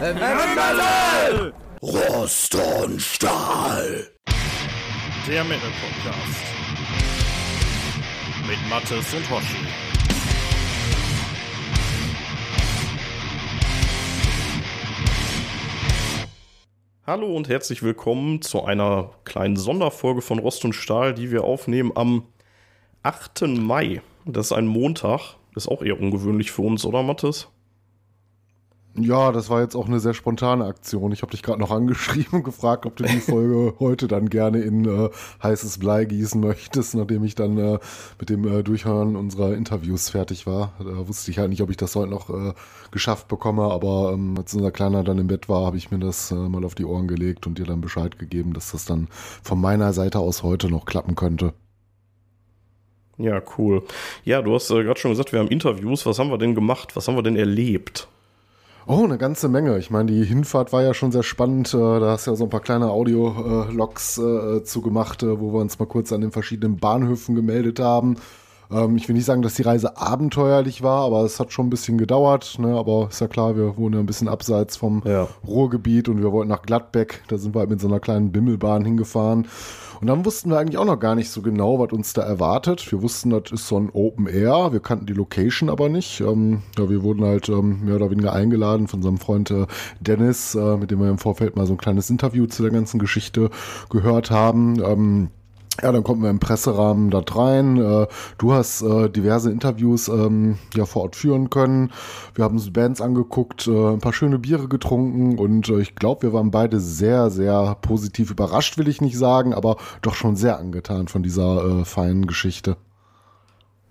Metal! Rost und Stahl. Der Metal Podcast. Mit Mattes und Hoshi. Hallo und herzlich willkommen zu einer kleinen Sonderfolge von Rost und Stahl, die wir aufnehmen am 8. Mai. Das ist ein Montag. Ist auch eher ungewöhnlich für uns, oder Mattes? Ja, das war jetzt auch eine sehr spontane Aktion. Ich habe dich gerade noch angeschrieben und gefragt, ob du die Folge heute dann gerne in äh, heißes Blei gießen möchtest, nachdem ich dann äh, mit dem äh, Durchhören unserer Interviews fertig war. Da wusste ich halt nicht, ob ich das heute noch äh, geschafft bekomme, aber ähm, als unser Kleiner dann im Bett war, habe ich mir das äh, mal auf die Ohren gelegt und dir dann Bescheid gegeben, dass das dann von meiner Seite aus heute noch klappen könnte. Ja, cool. Ja, du hast äh, gerade schon gesagt, wir haben Interviews. Was haben wir denn gemacht? Was haben wir denn erlebt? Oh, eine ganze Menge. Ich meine, die Hinfahrt war ja schon sehr spannend. Äh, da hast du ja so ein paar kleine Audio-Logs äh, zugemacht, äh, wo wir uns mal kurz an den verschiedenen Bahnhöfen gemeldet haben. Ähm, ich will nicht sagen, dass die Reise abenteuerlich war, aber es hat schon ein bisschen gedauert. Ne? Aber ist ja klar, wir wohnen ja ein bisschen abseits vom Ja. Ruhrgebiet und wir wollten nach Gladbeck. Da sind wir halt mit so einer kleinen Bimmelbahn hingefahren. Und dann wussten wir eigentlich auch noch gar nicht so genau, was uns da erwartet. Wir wussten, das ist so ein Open Air. Wir kannten die Location aber nicht. Ähm, ja, wir wurden halt ähm, mehr oder weniger eingeladen von unserem Freund äh, Dennis, äh, mit dem wir im Vorfeld mal so ein kleines Interview zu der ganzen Geschichte gehört haben. Ähm, ja, dann konnten wir im Presserahmen da rein. Äh, Du hast äh, diverse Interviews ähm, ja vor Ort führen können. Wir haben uns Bands angeguckt, äh, ein paar schöne Biere getrunken und ich glaube, wir waren beide sehr, sehr positiv überrascht, will ich nicht sagen, aber doch schon sehr angetan von dieser feinen Geschichte.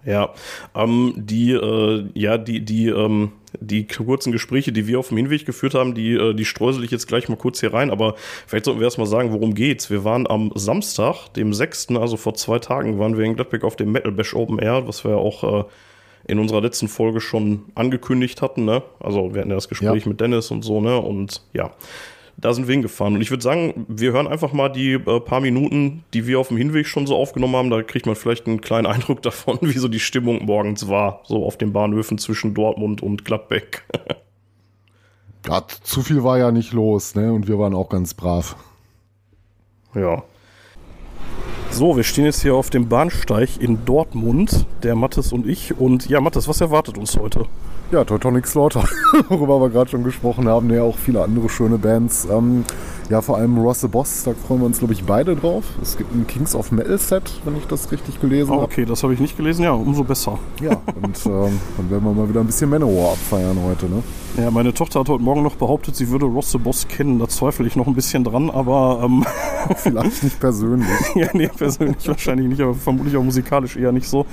Ja, ähm, die, äh, ja, die, die, ähm, die kurzen Gespräche, die wir auf dem Hinweg geführt haben, die, äh, die streusel ich jetzt gleich mal kurz hier rein, aber vielleicht sollten wir erst mal sagen, worum geht's. Wir waren am Samstag, dem 6., also vor zwei Tagen, waren wir in Gladbeck auf dem Metal Bash Open Air, was wir ja auch äh, in unserer letzten Folge schon angekündigt hatten, ne? Also wir hatten ja das Gespräch Ja. mit Dennis und so, ne? Und ja, da sind wir hingefahren. Und ich würde sagen, wir hören einfach mal die äh, paar Minuten, die wir auf dem Hinweg schon so aufgenommen haben. Da kriegt man vielleicht einen kleinen Eindruck davon, wie so die Stimmung morgens war, so auf den Bahnhöfen zwischen Dortmund und Gladbeck. Ja, zu viel war ja nicht los, ne? Und wir waren auch ganz brav. ja. So, wir stehen jetzt hier auf dem Bahnsteig in Dortmund, der Mattes und ich. Und ja, Mattes, was erwartet uns heute? Ja, Teutonic Slaughter, worüber wir gerade schon gesprochen haben, ja auch viele andere schöne Bands. Ähm, ja, vor allem Ross the Boss, da freuen wir uns, glaube ich, beide drauf. Es gibt ein Kings of Metal Set, wenn ich das richtig gelesen Ah, habe. okay, das habe ich nicht gelesen. Ja, umso besser. Ja, und ähm, dann werden wir mal wieder ein bisschen Manowar abfeiern heute, ne? Ja, meine Tochter hat heute Morgen noch behauptet, sie würde Ross the Boss kennen. Da zweifle ich noch ein bisschen dran, aber ähm, Vielleicht nicht persönlich. ja, nee, persönlich wahrscheinlich nicht, aber vermutlich auch musikalisch eher nicht so.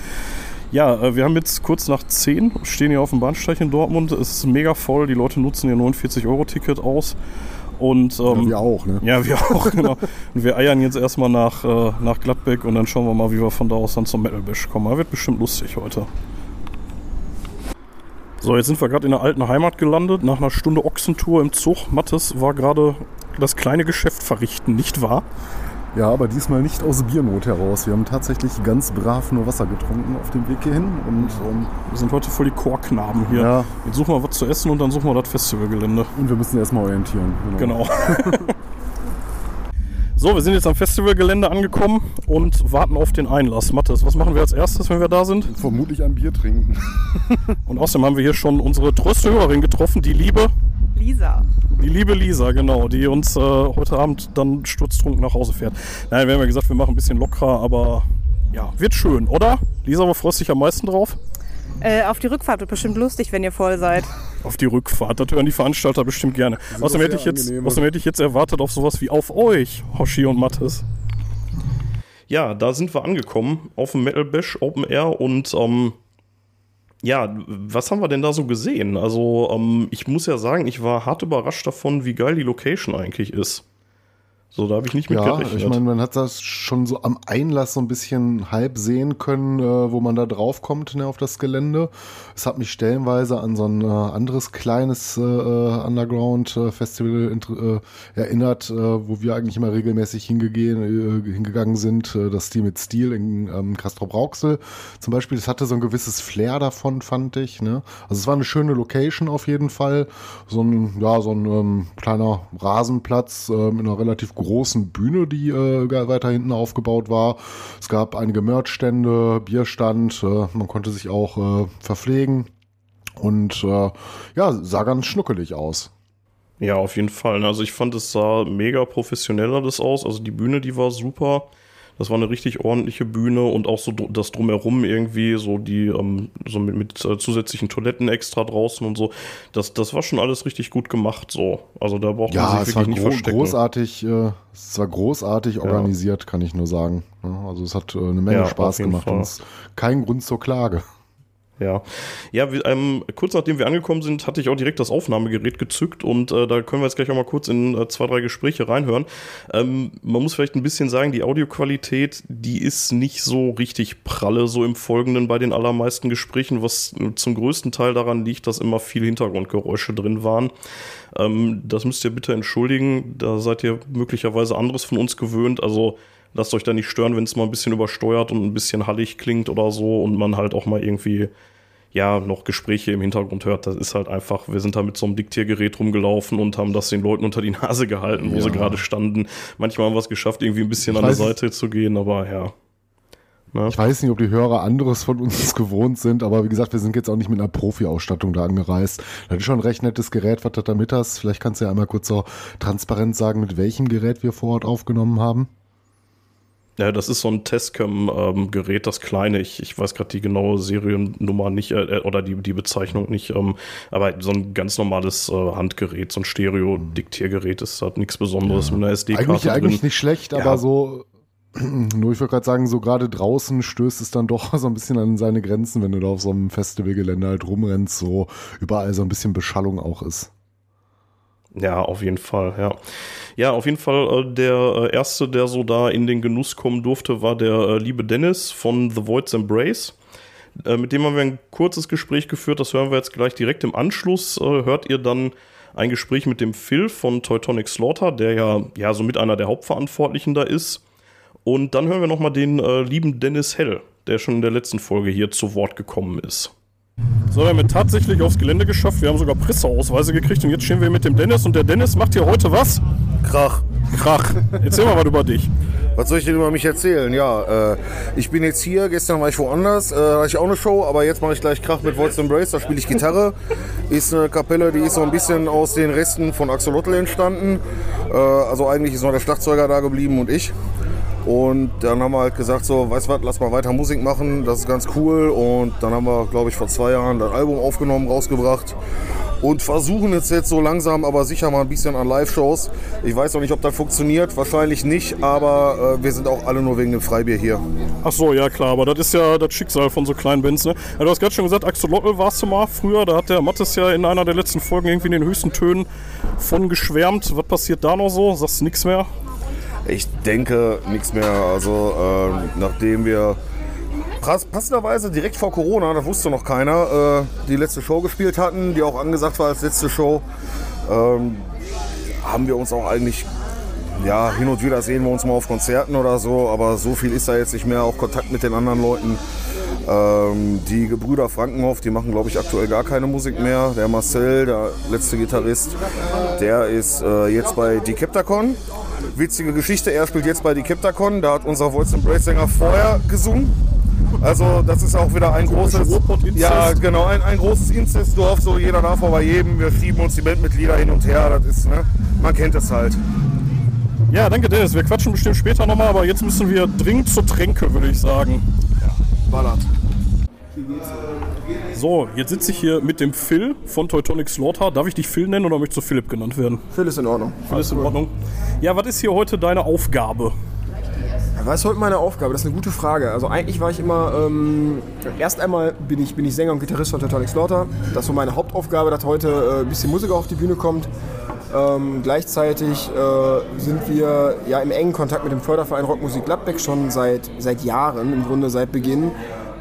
Ja, äh, wir haben jetzt kurz nach 10, stehen hier auf dem Bahnsteig in Dortmund. Es ist mega voll, die Leute nutzen ihr 49-Euro-Ticket aus. Und Ja, ähm, wir auch, ne? ja, wir auch, genau. Und wir eiern jetzt erstmal nach, äh, nach Gladbeck und dann schauen wir mal, wie wir von da aus dann zum Metal Bash kommen. Aber wird bestimmt lustig heute. So, jetzt sind wir gerade in der alten Heimat gelandet, nach einer Stunde Ochsentour im Zug. Mattes war gerade das kleine Geschäft verrichten, nicht wahr? Ja, aber diesmal nicht aus Biernot heraus. Wir haben tatsächlich ganz brav nur Wasser getrunken auf dem Weg hierhin. Und, ähm, Wir sind heute voll die Chorknaben hier. Ja. Jetzt suchen wir was zu essen und dann suchen wir das Festivalgelände. und wir müssen erstmal orientieren. Genau. so, wir sind jetzt am Festivalgelände angekommen und warten auf den Einlass. Mathis, was machen wir als erstes, wenn wir da sind? Vermutlich ein Bier trinken. Und außerdem haben wir hier schon unsere tröste Hörerin getroffen, die liebe, Lisa. die liebe Lisa, genau, die uns äh, heute Abend dann sturztrunken nach Hause fährt. Nein, wir haben ja gesagt, wir machen ein bisschen lockerer, aber ja, wird schön, oder? Lisa, wo freust du dich am meisten drauf? Äh, auf die Rückfahrt wird bestimmt lustig, wenn ihr voll seid. Auf die Rückfahrt, das hören die Veranstalter bestimmt gerne. Außerdem hätte, ich jetzt, außerdem hätte ich jetzt erwartet auf sowas wie auf euch, Hoshi und Mattes. Ja, da sind wir angekommen auf dem Metal Bash Open Air und ähm, ja, was haben wir denn da so gesehen? Also, ähm, ich muss ja sagen, ich war hart überrascht davon, wie geil die Location eigentlich ist. So, da habe ich nicht mit Ja, gerechnet. ich meine, man hat das schon so am Einlass so ein bisschen halb sehen können, äh, wo man da drauf kommt ne, auf das Gelände. Es hat mich stellenweise an so ein äh, anderes kleines äh, Underground-Festival äh, erinnert, äh, wo wir eigentlich immer regelmäßig äh, hingegangen sind. Äh, das Team mit Stil in ähm, Castrop-Rauxel zum Beispiel. Das hatte so ein gewisses Flair davon, fand ich. Ne? Also es war eine schöne Location auf jeden Fall. So ein, ja, so ein ähm, kleiner Rasenplatz äh, mit einer relativ großen Bühne, die äh, weiter hinten aufgebaut war. Es gab einige Merchstände, Bierstand, äh, man konnte sich auch äh, verpflegen und äh, ja, sah ganz schnuckelig aus. Ja, auf jeden Fall. Also ich fand, es sah mega professionell alles aus. Also die Bühne, die war super. Das war eine richtig ordentliche Bühne und auch so das drumherum irgendwie, so die, ähm, so mit, mit äh, zusätzlichen Toiletten extra draußen und so. Das, das war schon alles richtig gut gemacht, so. Also da braucht Ja, man sich war wirklich nicht gro verstecken. großartig, äh, es war großartig organisiert, kann ich nur sagen. Ja, also es hat äh, eine Menge Ja, Spaß gemacht Fall. und es- kein Grund zur Klage. Ja, ja wir, ähm, kurz nachdem wir angekommen sind, hatte ich auch direkt das Aufnahmegerät gezückt und äh, da können wir jetzt gleich auch mal kurz in äh, zwei, drei Gespräche reinhören. Ähm, man muss vielleicht ein bisschen sagen, die Audioqualität, die ist nicht so richtig pralle, so im Folgenden bei den allermeisten Gesprächen, was äh, zum größten Teil daran liegt, dass immer viel Hintergrundgeräusche drin waren. Ähm, das müsst ihr bitte entschuldigen, da seid ihr möglicherweise anderes von uns gewöhnt, also lasst euch da nicht stören, wenn es mal ein bisschen übersteuert und ein bisschen hallig klingt oder so und man halt auch mal irgendwie ja noch Gespräche im Hintergrund hört. Das ist halt einfach, wir sind da mit so einem Diktiergerät rumgelaufen und haben das den Leuten unter die Nase gehalten, wo Ja. sie gerade standen. Manchmal haben wir es geschafft, irgendwie ein bisschen Ich an weiß- Seite zu gehen, aber ja. Ne? Ich weiß nicht, ob die Hörer anderes von uns gewohnt sind, aber wie gesagt, wir sind jetzt auch nicht mit einer Profi-Ausstattung da angereist. Das ist schon ein recht nettes Gerät, was du da mit hast. Vielleicht kannst du ja einmal kurz so transparent sagen, mit welchem Gerät wir vor Ort aufgenommen haben. Ja, das ist so ein Testcam-Gerät, das kleine. Ich, ich weiß gerade die genaue Seriennummer nicht äh, oder die, die Bezeichnung nicht. Ähm, aber so ein ganz normales äh, Handgerät, so ein Stereo-Diktiergerät ist halt nichts Besonderes mit einer SD-Karte Eigentlich, drin. eigentlich nicht schlecht, Ja. aber so, nur ich würde gerade sagen, so gerade draußen stößt es dann doch so ein bisschen an seine Grenzen, wenn du da auf so einem Festivalgelände halt rumrennst, so überall so ein bisschen Beschallung auch ist. Ja, auf jeden Fall, ja. Ja, auf jeden Fall, äh, der äh, erste, der so da in den Genuss kommen durfte, war der äh, liebe Dennis von The Void's Embrace. Äh, mit dem haben wir ein kurzes Gespräch geführt, das hören wir jetzt gleich direkt im Anschluss. Äh, hört ihr dann ein Gespräch mit dem Phil von Teutonic Slaughter, der ja, ja so mit einer der Hauptverantwortlichen da ist. Und dann hören wir nochmal den äh, lieben Dennis Hell, der schon in der letzten Folge hier zu Wort gekommen ist. So, wir haben es tatsächlich aufs Gelände geschafft. Wir haben sogar Presseausweise gekriegt und jetzt stehen wir mit dem Dennis und der Dennis macht hier heute was? Krach. Krach. Erzähl mal was über dich. Was soll ich denn über mich erzählen? Ja, äh, ich bin jetzt hier, gestern war ich woanders, äh, da hatte ich auch eine Show, aber jetzt mache ich gleich Krach mit Voice Embrace, da spiele ich Gitarre. Ist eine Kapelle, die ist so ein bisschen aus den Resten von Axolotl entstanden. Äh, also eigentlich ist noch der Schlagzeuger da geblieben und ich. Und dann haben wir halt gesagt, so, weißt du was, lass mal weiter Musik machen, das ist ganz cool. Und dann haben wir, glaube ich, vor zwei Jahren das Album aufgenommen, rausgebracht. Und versuchen jetzt, jetzt so langsam, aber sicher mal ein bisschen an Live-Shows. Ich weiß noch nicht, ob das funktioniert, wahrscheinlich nicht, aber äh, wir sind auch alle nur wegen dem Freibier hier. Ach so, ja klar, aber das ist ja das Schicksal von so kleinen Bands, ne? Ja, du hast gerade schon gesagt, Axolotl warst du mal früher, da hat der Mattes ja in einer der letzten Folgen irgendwie in den höchsten Tönen von geschwärmt. Was passiert da noch so? Sagst du nichts mehr? Ich denke nichts mehr. Also ähm, nachdem wir pass- passenderweise direkt vor Corona, das wusste noch keiner, äh, die letzte Show gespielt hatten, die auch angesagt war als letzte Show, ähm, haben wir uns auch eigentlich ja, hin und wieder sehen wir uns mal auf Konzerten oder so, aber so viel ist da jetzt nicht mehr. Auch Kontakt mit den anderen Leuten. Ähm, die Gebrüder Frankenhoff, die machen, glaube ich, aktuell gar keine Musik mehr. Der Marcel, der letzte Gitarrist, der ist äh, jetzt bei Decaptacon. Witzige Geschichte, er spielt jetzt bei Decaptacon. Da hat unser Voice Embrace Sänger vorher gesungen. Also das ist auch wieder ein großes, ja genau, ein, ein großes Inzestdorf. So jeder darf aber bei jedem. Wir schieben uns die Bandmitglieder hin und her. Das ist, ne, man kennt es halt. Ja, danke Dennis. Wir quatschen bestimmt später nochmal, aber jetzt müssen wir dringend zur Tränke, würde ich sagen. Ballert. So, jetzt sitze ich hier mit dem Phil von Teutonic Slaughter. Darf ich dich Phil nennen oder möchtest du Philipp genannt werden? Phil ist in Ordnung. Phil ist in Ordnung. Ja, was ist hier heute deine Aufgabe? Was ist heute meine Aufgabe? Das ist eine gute Frage. Also eigentlich war ich immer, ähm, erst einmal bin ich, bin ich Sänger und Gitarrist von Teutonic Slaughter. Das ist so meine Hauptaufgabe, dass heute äh, ein bisschen Musik auf die Bühne kommt. Ähm, gleichzeitig äh, sind wir ja im engen Kontakt mit dem Förderverein Rockmusik Gladbeck schon seit, seit Jahren, im Grunde seit Beginn.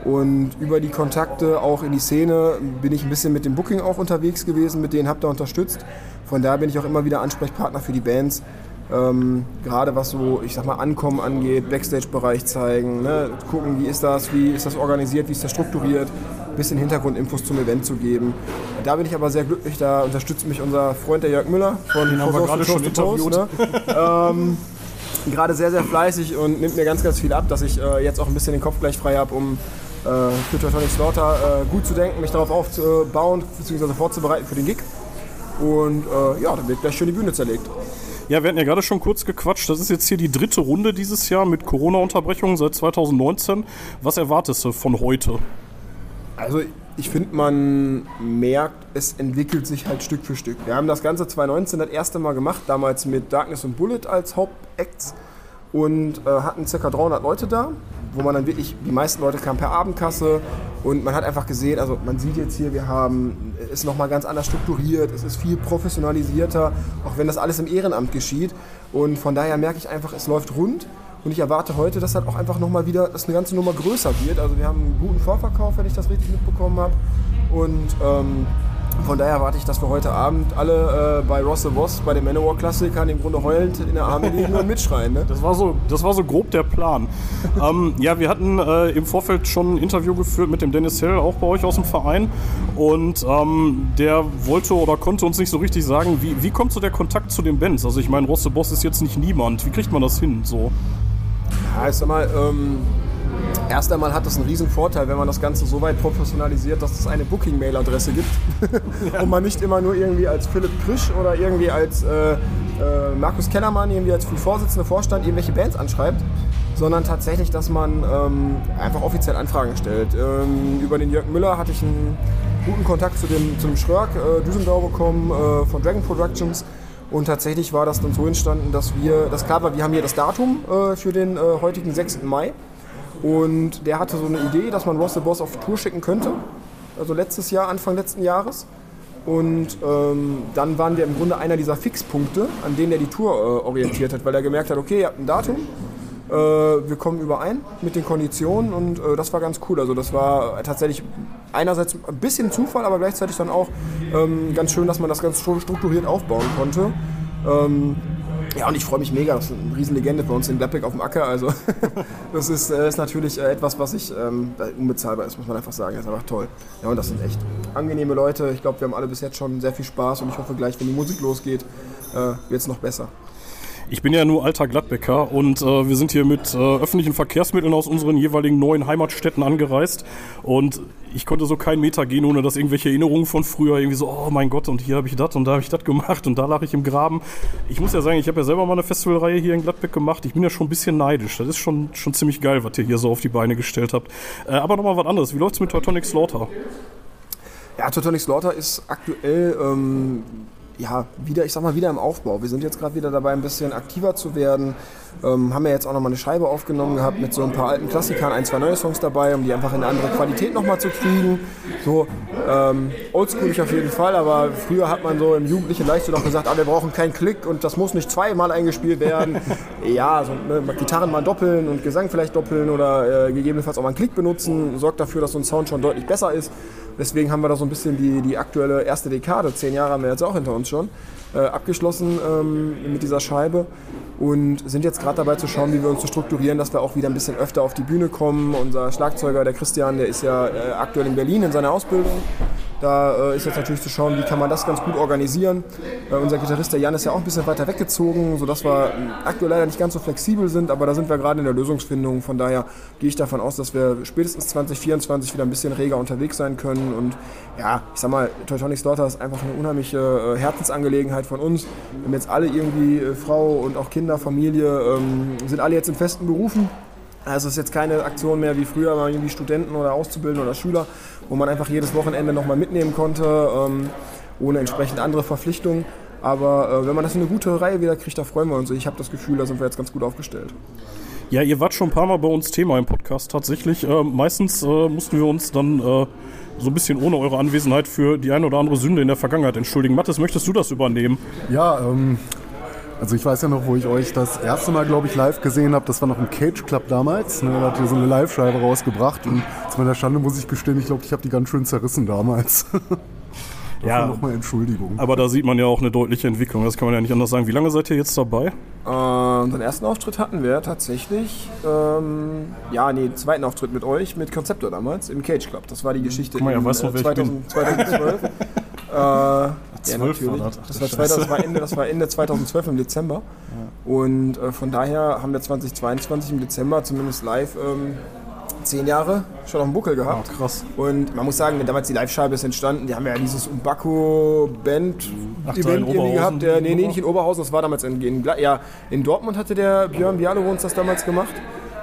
Und über die Kontakte auch in die Szene bin ich ein bisschen mit dem Booking auch unterwegs gewesen, mit denen habt ihr unterstützt. Von daher bin ich auch immer wieder Ansprechpartner für die Bands. Ähm, gerade was so, ich sag mal, Ankommen angeht, Backstage-Bereich zeigen, ne? gucken, wie ist das, wie ist das organisiert, wie ist das strukturiert, ein bisschen Hintergrundinfos zum Event zu geben. Da bin ich aber sehr glücklich, da unterstützt mich unser Freund der Jörg Müller von Den haben wir gerade schon interviewt. Ne? ähm, gerade sehr, sehr fleißig und nimmt mir ganz, ganz viel ab, dass ich äh, jetzt auch ein bisschen den Kopf gleich frei habe, um für Teutonic Slaughter gut zu denken, mich darauf aufzubauen bzw. vorzubereiten für den Gig. Und äh, ja, dann wird gleich schön die Bühne zerlegt. Ja, wir hatten ja gerade schon kurz gequatscht. Das ist jetzt hier die dritte Runde dieses Jahr mit Corona-Unterbrechungen seit 2019. Was erwartest du von heute? Also ich finde, man merkt, es entwickelt sich halt Stück für Stück. Wir haben das Ganze 2019 das erste Mal gemacht, damals mit Darkness und Bullet als Hauptacts und äh, hatten ca. 300 Leute da, wo man dann wirklich, die meisten Leute kamen per Abendkasse und man hat einfach gesehen, also man sieht jetzt hier, wir haben, es ist nochmal ganz anders strukturiert, es ist viel professionalisierter, auch wenn das alles im Ehrenamt geschieht und von daher merke ich einfach, es läuft rund und ich erwarte heute, dass halt auch einfach nochmal wieder, dass eine ganze Nummer größer wird. Also wir haben einen guten Vorverkauf, wenn ich das richtig mitbekommen habe und ähm, von daher erwarte ich, dass wir heute Abend alle äh, bei Ross the Boss, bei den Manowar-Klassikern im Grunde heulend in der Arme liegen und mitschreien. Ne? Das war so, das war so grob der Plan. ähm, ja, wir hatten äh, im Vorfeld schon ein Interview geführt mit dem Dennis Hill, auch bei euch aus dem Verein. Und ähm, der wollte oder konnte uns nicht so richtig sagen, wie, wie kommt so der Kontakt zu den Bands? Also ich meine, Ross the Boss ist jetzt nicht niemand. Wie kriegt man das hin? So. Ja, ich sag mal, ähm, erst einmal hat das einen riesen Vorteil, wenn man das Ganze so weit professionalisiert, dass es eine Booking-Mail-Adresse gibt und man nicht immer nur irgendwie als Philipp Krisch oder irgendwie als äh, äh, Markus Kellermann, irgendwie als Vorsitzender Vorstand irgendwelche Bands anschreibt, sondern tatsächlich, dass man ähm, einfach offiziell Anfragen stellt. Ähm, über den Jörg Müller hatte ich einen guten Kontakt zu dem, zu dem Schröck äh, Düsseldorf bekommen äh, von Dragon Productions. Und tatsächlich war das dann so entstanden, dass wir, das klar war, wir haben hier das Datum äh, für den äh, heutigen 6. Mai. Und der hatte so eine Idee, dass man Ross the Boss auf Tour schicken könnte. Also letztes Jahr, Anfang letzten Jahres. Und ähm, dann waren wir im Grunde einer dieser Fixpunkte, an denen er die Tour äh, orientiert hat, weil er gemerkt hat, okay, ihr habt ein Datum, äh, wir kommen überein mit den Konditionen und äh, das war ganz cool. Also das war tatsächlich einerseits ein bisschen Zufall, aber gleichzeitig dann auch ähm, ganz schön, dass man das ganz strukturiert aufbauen konnte. Ähm, ja, und ich freue mich mega. Das ist eine Riesenlegende bei uns in Gladbeck auf dem Acker. Also, das ist, äh, ist natürlich äh, etwas, was ich ähm, unbezahlbar ist, muss man einfach sagen. Das ist einfach toll. Ja, und das sind echt angenehme Leute. Ich glaube, wir haben alle bis jetzt schon sehr viel Spaß und ich hoffe gleich, wenn die Musik losgeht, äh, wird es noch besser. Ich bin ja nur alter Gladbecker und äh, wir sind hier mit äh, öffentlichen Verkehrsmitteln aus unseren jeweiligen neuen Heimatstädten angereist und ich konnte so keinen Meter gehen, ohne dass irgendwelche Erinnerungen von früher irgendwie so, oh mein Gott, und hier habe ich das und da habe ich das gemacht und da lag ich im Graben. Ich muss ja sagen, ich habe ja selber mal eine Festivalreihe hier in Gladbeck gemacht. Ich bin ja schon ein bisschen neidisch. Das ist schon, schon ziemlich geil, was ihr hier so auf die Beine gestellt habt. Äh, aber nochmal was anderes. Wie läuft's mit Teutonic Slaughter? Ja, Teutonic Slaughter ist aktuell ähm, ja, wieder, ich sag mal, wieder im Aufbau. Wir sind jetzt gerade wieder dabei, ein bisschen aktiver zu werden. Ähm, haben ja jetzt auch nochmal eine Scheibe aufgenommen gehabt mit so ein paar alten Klassikern, ein, zwei neue Songs dabei, um die einfach in eine andere Qualität nochmal zu kriegen. So, ähm, oldschoolig auf jeden Fall, aber früher hat man so im Jugendlichen leicht noch gesagt, ah, wir brauchen keinen Klick und das muss nicht zweimal eingespielt werden. ja, so, ne, Gitarren mal doppeln und Gesang vielleicht doppeln oder äh, gegebenenfalls auch mal einen Klick benutzen, sorgt dafür, dass so ein Sound schon deutlich besser ist. Deswegen haben wir da so ein bisschen die, die aktuelle erste Dekade, zehn Jahre haben wir jetzt auch hinter uns schon, äh, abgeschlossen ähm, mit dieser Scheibe und sind jetzt gerade dabei zu schauen, wie wir uns so strukturieren, dass wir auch wieder ein bisschen öfter auf die Bühne kommen. Unser Schlagzeuger, der Christian, der ist ja äh, aktuell in Berlin in seiner Ausbildung. Da äh, ist jetzt natürlich zu schauen, wie kann man das ganz gut organisieren. Äh, unser Gitarrist, der Jan, ist ja auch ein bisschen weiter weggezogen, sodass wir aktuell leider nicht ganz so flexibel sind, aber da sind wir gerade in der Lösungsfindung. Von daher gehe ich davon aus, dass wir spätestens 2024 wieder ein bisschen reger unterwegs sein können. Und ja, ich sag mal, Teutonic Slaughter ist einfach eine unheimliche äh, Herzensangelegenheit von uns. Wir haben jetzt alle irgendwie äh, Frau und auch Kinder, Familie, ähm, sind alle jetzt in festen Berufen. Also es ist jetzt keine Aktion mehr wie früher, mal irgendwie Studenten oder Auszubildende oder Schüler, wo man einfach jedes Wochenende nochmal mitnehmen konnte, ähm, ohne entsprechend andere Verpflichtungen. Aber äh, wenn man das in eine gute Reihe wieder kriegt, da freuen wir uns. Ich habe das Gefühl, da sind wir jetzt ganz gut aufgestellt. Ja, ihr wart schon ein paar Mal bei uns Thema im Podcast tatsächlich. Äh, meistens äh, mussten wir uns dann äh, so ein bisschen ohne eure Anwesenheit für die eine oder andere Sünde in der Vergangenheit entschuldigen. Mathis, möchtest du das übernehmen? Ja, ähm, also ich weiß ja noch, wo ich euch das erste Mal, glaube ich, live gesehen habe. Das war noch im Cage Club damals. Ne, da habt ihr so eine Live-Scheibe rausgebracht. Und zu meiner Schande muss ich gestehen, ich glaube, ich habe die ganz schön zerrissen damals. Ja. Nochmal Entschuldigung. Aber da sieht man ja auch eine deutliche Entwicklung. Das kann man ja nicht anders sagen. Wie lange seid ihr jetzt dabei? Äh, unseren ersten Auftritt hatten wir tatsächlich, ähm, ja, nee, zweiten Auftritt mit euch, mit Konzeptor damals, im Cage Club. Das war die Geschichte Guck mal, er in, weiß noch, äh, wer ich 2000, 2012. äh, ja, 12 war natürlich. das. War, 2000, das, war Ende, das war Ende 2012 im Dezember. Und äh, von daher haben wir 2022 im Dezember zumindest live ähm, zehn Jahre schon auf dem Buckel gehabt. Ah, krass. Und man muss sagen, wenn damals die Live-Scheibe ist entstanden, die haben ja dieses Umbaco-Band Ach, da in Event irgendwie gehabt. Der, nee, nee, nicht in Oberhausen, das war damals in, in, ja, in Dortmund hatte der Björn Bialo uns das damals gemacht.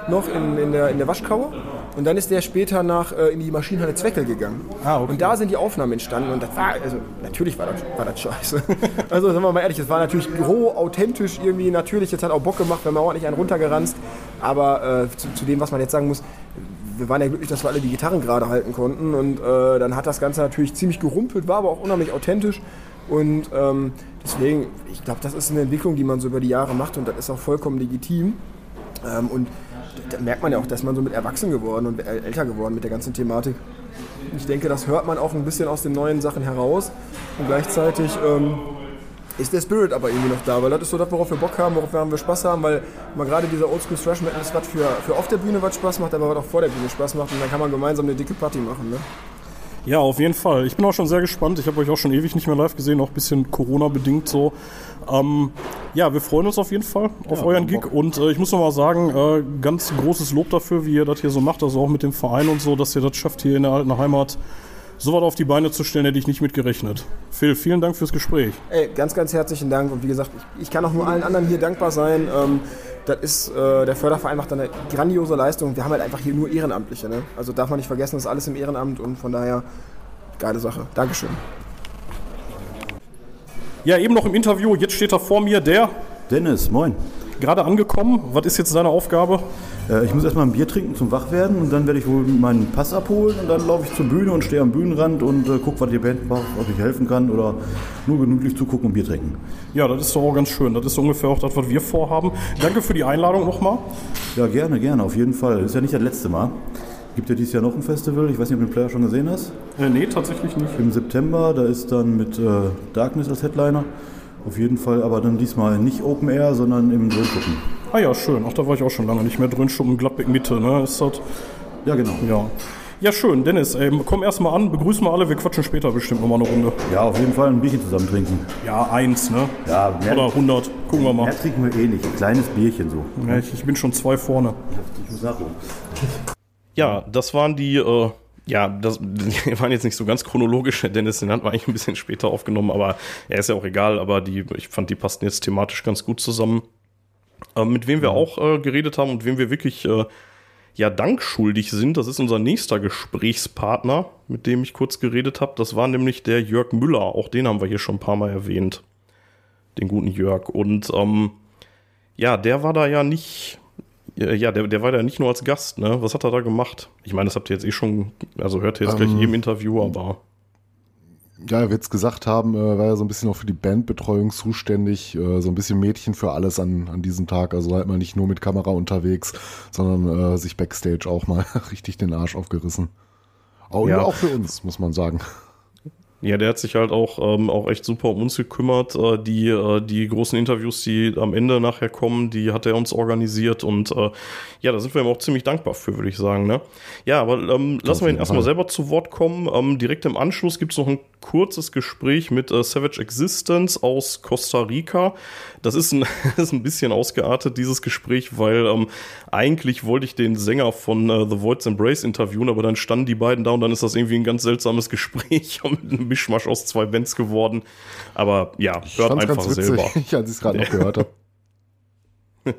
Noch in, in, der, in der Waschkaue. Und dann ist der später nach, äh, in die Maschinenhalle Zweckel gegangen. Ah, okay. Und da sind die Aufnahmen entstanden. Und das war, also natürlich war das, war das scheiße. Also sagen wir mal ehrlich, das war natürlich roh, authentisch, irgendwie natürlich. Jetzt hat auch Bock gemacht, wenn man ordentlich einen runtergeranzt. Aber äh, zu, zu dem, was man jetzt sagen muss, wir waren ja glücklich, dass wir alle die Gitarren gerade halten konnten. Und äh, dann hat das Ganze natürlich ziemlich gerumpelt, war aber auch unheimlich authentisch. Und ähm, deswegen, ich glaube, das ist eine Entwicklung, die man so über die Jahre macht und das ist auch vollkommen legitim. Ähm, und da merkt man ja auch, dass man so mit erwachsen geworden und äl- älter geworden mit der ganzen Thematik. Ich denke, das hört man auch ein bisschen aus den neuen Sachen heraus. Und gleichzeitig ähm, ist der Spirit aber irgendwie noch da, weil das ist so das, worauf wir Bock haben, worauf wir, Spaß haben, weil mal gerade dieser Oldschool Thrash Metal ist was für, für auf der Bühne was Spaß macht, aber was auch vor der Bühne Spaß macht und dann kann man gemeinsam eine dicke Party machen. Ne? Ja, auf jeden Fall. Ich bin auch schon sehr gespannt. Ich habe euch auch schon ewig nicht mehr live gesehen, auch ein bisschen Corona-bedingt so. Ähm, ja, wir freuen uns auf jeden Fall auf euren Gig. Und äh, ich muss noch mal sagen, äh, ganz großes Lob dafür, wie ihr das hier so macht, also auch mit dem Verein und so, dass ihr das schafft, hier in der alten Heimat so was auf die Beine zu stellen, hätte ich nicht mit gerechnet. Phil, vielen Dank fürs Gespräch. Ey, ganz, ganz herzlichen Dank und wie gesagt, ich, ich kann auch nur allen anderen hier dankbar sein. Ähm, das ist, äh, der Förderverein macht da eine grandiose Leistung. Wir haben halt einfach hier nur Ehrenamtliche. Ne? Also darf man nicht vergessen, das ist alles im Ehrenamt und von daher geile Sache. Dankeschön. Ja, eben noch im Interview, jetzt steht da vor mir der, Dennis, moin. gerade angekommen. Was ist jetzt seine Aufgabe? Äh, ich muss erstmal ein Bier trinken zum Wachwerden und dann werde ich wohl meinen Pass abholen und dann laufe ich zur Bühne und stehe am Bühnenrand und äh, gucke, was die Band macht, ob ich helfen kann oder nur gemütlich zugucken und Bier trinken. Ja, das ist doch auch ganz schön. Das ist ungefähr auch das, was wir vorhaben. Danke für die Einladung nochmal. Ja, gerne, gerne, auf jeden Fall. Das ist ja nicht das letzte Mal. Gibt ja dieses Jahr noch ein Festival, ich weiß nicht, ob du den Player schon gesehen hast. Äh, nee, tatsächlich nicht. Im September, da ist dann mit äh, Darkness als Headliner. Auf jeden Fall, aber dann diesmal nicht Open Air, sondern im Drehschuppen. Ah ja, schön. Ach, da war ich auch schon lange nicht mehr drin. Schuppen Gladbeck Mitte, ne? Ist das? Ja, genau. Ja. Ja, schön. Dennis, ey, komm erstmal an, begrüßen wir alle. Wir quatschen später bestimmt nochmal eine Runde. Ja, auf jeden Fall ein Bierchen zusammen trinken. Ja, eins, ne? Ja, mehr, Oder 100. Gucken wir mal. mehr trinken wir eh nicht. Ein kleines Bierchen so. Ja, ich, ich bin schon zwei vorne. Ich muss nachholen. Ja, das waren die, äh, ja, das die waren jetzt nicht so ganz chronologisch. Dennis, den hatten wir eigentlich ein bisschen später aufgenommen, aber er ist ja auch egal. Aber die, ich fand, die passten jetzt thematisch ganz gut zusammen. Ähm, mit wem wir auch äh, geredet haben und wem wir wirklich äh, ja Dank schuldig sind, das ist unser nächster Gesprächspartner, mit dem ich kurz geredet habe. Das war nämlich der Jörg Müller. Auch den haben wir hier schon ein paar Mal erwähnt. Den guten Jörg. Und ähm, ja, der war da ja nicht. äh, Ja, der, der war da nicht nur als Gast, ne? Was hat er da gemacht? Ich meine, das habt ihr jetzt eh schon, also hört ihr jetzt gleich Ähm, in jedem Interview, aber. Ja, wie wir jetzt gesagt haben, äh, war er so ein bisschen auch für die Bandbetreuung zuständig, äh, so ein bisschen Mädchen für alles an, an diesem Tag. Also halt mal nicht nur mit Kamera unterwegs, sondern äh, sich backstage auch mal richtig den Arsch aufgerissen. Auch, Ja. auch für uns, muss man sagen. Ja, der hat sich halt auch, ähm, auch echt super um uns gekümmert. Äh, die, äh, die großen Interviews, die am Ende nachher kommen, die hat er uns organisiert und äh, ja, da sind wir ihm auch ziemlich dankbar für, würde ich sagen. Ne? Ja, aber ähm, lassen wir ihn erstmal selber zu Wort kommen. Ähm, direkt im Anschluss gibt es noch ein kurzes Gespräch mit äh, Savage Existence aus Costa Rica. Das ist ein, ist ein bisschen ausgeartet, dieses Gespräch, weil ähm, eigentlich wollte ich den Sänger von äh, The Void's Embrace interviewen, aber dann standen die beiden da und dann ist das irgendwie ein ganz seltsames Gespräch mit einem Mischmasch aus zwei Bands geworden. Aber ja, Ich hört einfach selber. als ich es gerade noch gehört habe.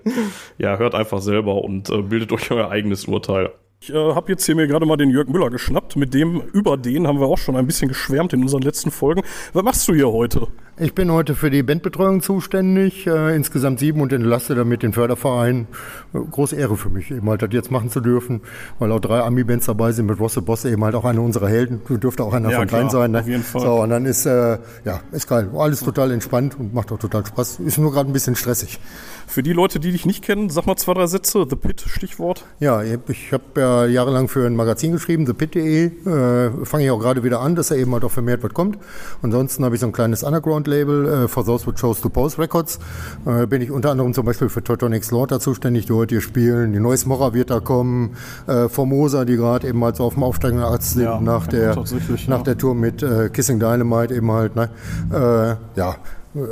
Ja, hört einfach selber und äh, bildet euch euer eigenes Urteil. Ich äh, habe jetzt hier mir gerade mal den Jörg Müller geschnappt. Mit dem, über den haben wir auch schon ein bisschen geschwärmt in unseren letzten Folgen. Was machst du hier heute? Ich bin heute für die Bandbetreuung zuständig, äh, insgesamt sieben und entlaste damit den Förderverein. Äh, große Ehre für mich, eben halt das jetzt machen zu dürfen, weil auch drei Ami-Bands dabei sind mit Rosse Bosse, eben halt auch einer unserer Helden. Du dürfte auch einer Ja, von klar, klein sein. Ne? auf jeden Fall. So, und dann ist, äh, ja, ist geil. Alles total entspannt und macht auch total Spaß. Ist nur gerade ein bisschen stressig. Für die Leute, die dich nicht kennen, sag mal zwei, drei Sätze. The Pit, Stichwort. Ja, ich hab- ich habe ja jahrelang für ein Magazin geschrieben, thepit.de. Äh, Fange ich auch gerade wieder an, dass da eben halt auch vermehrt was kommt. Ansonsten habe ich so ein kleines Underground-Label, äh, For Those With Chose to Pose Records. Äh, bin ich unter anderem zum Beispiel für Teutonic Slaughter zuständig, die heute hier spielen. Die neues Morra wird da kommen. Äh, Formosa, die gerade eben halt so auf dem aufsteigenden Ast sind Ja, nach, der, nach ja. der Tour mit äh, Kissing Dynamite eben halt. Ne? Äh, ja.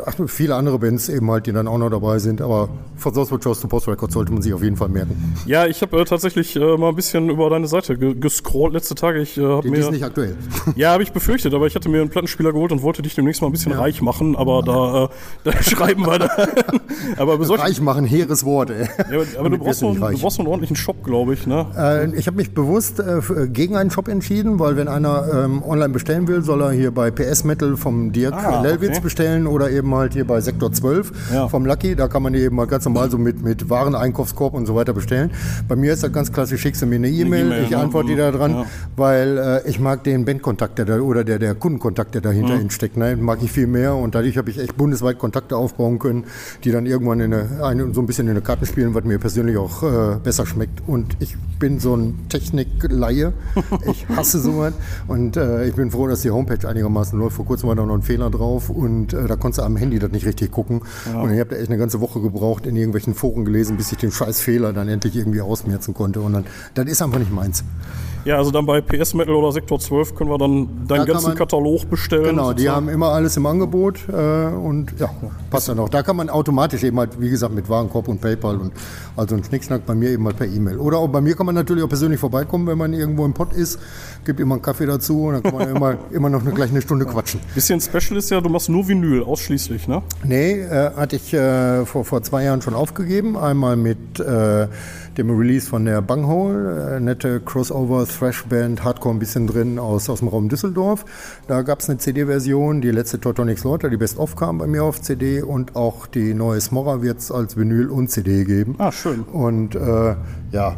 Ach, viele andere Bands eben halt, die dann auch noch dabei sind, aber Those With Chose to Pose Records sollte man sich auf jeden Fall merken. Ja, ich habe äh, tatsächlich äh, mal ein bisschen über deine Seite ge gescrollt letzte Tage. Ich äh, habe Die, mir die ist nicht aktuell. Ja, habe ich befürchtet, aber ich hatte mir einen Plattenspieler geholt und wollte dich demnächst mal ein bisschen reich machen, aber da, äh, da schreiben wir da. aber Reich machen, hehres Wort. Ey. ja, aber, aber du, brauchst noch, du brauchst noch einen ordentlichen Shop, glaube ich, ne? Äh, ich habe mich bewusst äh, gegen einen Shop entschieden, weil wenn einer ähm, online bestellen will, soll er hier bei PS Metal vom Dirk Ah, Lellwitz okay. bestellen oder eben halt hier bei Sektor 12 Ja. vom Lucky. Da kann man die eben halt ganz normal so mit, mit Waren, Einkaufskorb und so weiter bestellen. Bei mir ist das ganz klassisch, schickst du mir eine E-Mail, E-Mail, ich ne? antworte dir da dran, Ja. weil äh, ich mag den Bandkontakt der da, oder der, der Kundenkontakt, der dahinter Mhm. steckt, ne? mag ich viel mehr und dadurch habe ich echt bundesweit Kontakte aufbauen können, die dann irgendwann in eine, eine, so ein bisschen in eine Karten spielen, was mir persönlich auch äh, besser schmeckt. Und ich bin so ein Technikleihe. Ich hasse sowas. Und äh, ich bin froh, dass die Homepage einigermaßen läuft. Vor kurzem war da noch ein Fehler drauf und äh, da konntest du am Handy das nicht richtig gucken. Und ich habe da echt eine ganze Woche gebraucht, in irgendwelchen Foren gelesen, bis ich den scheiß Fehler dann endlich irgendwie ausmerzen konnte. Und dann, das ist einfach nicht meins. Ja, also dann bei PS Metal oder Sektor 12 können wir dann deinen Da ganzen man- Katalog bestellen. Genau, die sozusagen. haben immer alles im Angebot äh, und ja, passt dann auch. Da kann man automatisch eben halt, wie gesagt, mit Warenkorb und PayPal und also ein Schnickschnack bei mir eben mal per E-Mail. Oder auch bei mir kann man natürlich auch persönlich vorbeikommen, wenn man irgendwo im Pott ist, gibt immer einen Kaffee dazu und dann kann man immer, immer noch eine, gleich eine Stunde quatschen. Bisschen Special ist ja, du machst nur Vinyl, ausschließlich, ne? Nee, äh, hatte ich äh, vor, vor zwei Jahren schon aufgegeben. Einmal mit äh, dem Release von der Bunghole, äh, nette Crossover, Thrash-Band, Hardcore ein bisschen drin aus, aus dem Raum Düsseldorf. Da gab es eine CD-Version, die letzte Teutonic Slaughter, die Best-of kam bei mir auf CD und auch die neue Smorra wird es als Vinyl und CD geben. Ah, schön. Und äh, ja,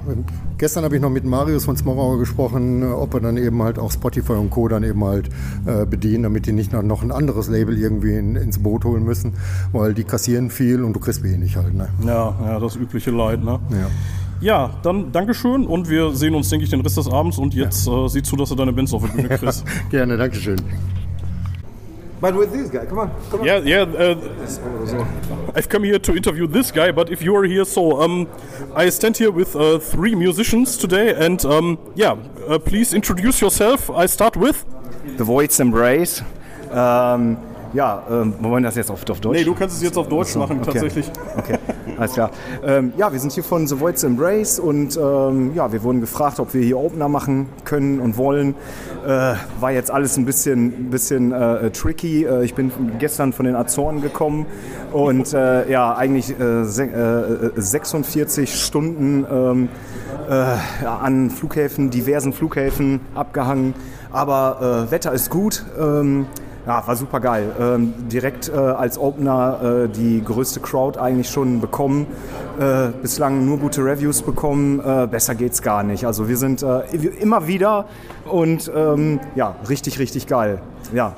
gestern habe ich noch mit Marius von Smorauer gesprochen, äh, ob wir dann eben halt auch Spotify und Co. dann eben halt äh, bedienen, damit die nicht noch, ein anderes Label irgendwie in, ins Boot holen müssen, weil die kassieren viel und du kriegst wenig halt. Ne? Ja, ja, das übliche Leid, ne? Ja. Ja, dann Dankeschön und wir sehen uns, denke ich, den Rest des Abends und jetzt äh, sieh zu, dass du deine Bands auf der Bühne kriegst. Gerne, Dankeschön. But with this guy, come on, come on. Yeah, yeah. Uh, I've come here to interview this guy, but if you are here, so um, I stand here with uh, three musicians today, and um, yeah, uh, please introduce yourself. I start with. The Void's Embrace. Ähm, ja, ähm, wir wollen das jetzt auf, auf Deutsch? Nee, du kannst es jetzt auf Deutsch machen, okay. tatsächlich. Okay, alles klar. Ähm, ja, wir sind hier von The Void's Embrace und ähm, ja, wir wurden gefragt, ob wir hier Opener machen können und wollen. Äh, war jetzt alles ein bisschen, bisschen äh, tricky. Äh, ich bin gestern von den Azoren gekommen und äh, ja, eigentlich äh, se äh, 46 Stunden ähm, äh, an Flughäfen, diversen Flughäfen abgehangen. Aber äh, Wetter ist gut. Ja, war super geil. Ähm, direkt äh, als Opener äh, die größte Crowd eigentlich schon bekommen. Äh, bislang nur gute Reviews bekommen. Äh, besser geht's gar nicht. Also wir sind äh, immer wieder und ähm, ja, richtig, richtig geil. Ja.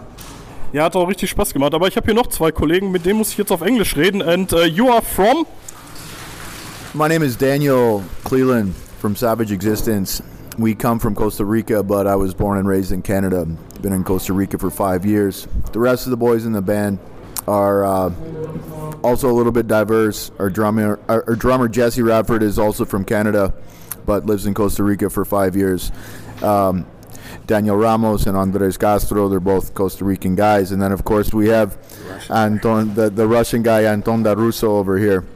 Ja, hat auch richtig Spaß gemacht. Aber ich habe hier noch zwei Kollegen, mit denen muss ich jetzt auf Englisch reden. And uh, you are from? My name is Daniel Cleland from Savage Existence. We come from Costa Rica, but I was born and raised in Canada. Been in Costa Rica for five years. The rest of the boys in the band are uh, also a little bit diverse. Our drummer, our, our drummer Jesse Radford is also from Canada, but lives in Costa Rica for five years. Um, Daniel Ramos and Andres Castro, they're both Costa Rican guys. And then, of course, we have Anton, the, the Russian guy, Anton Daruso, over here.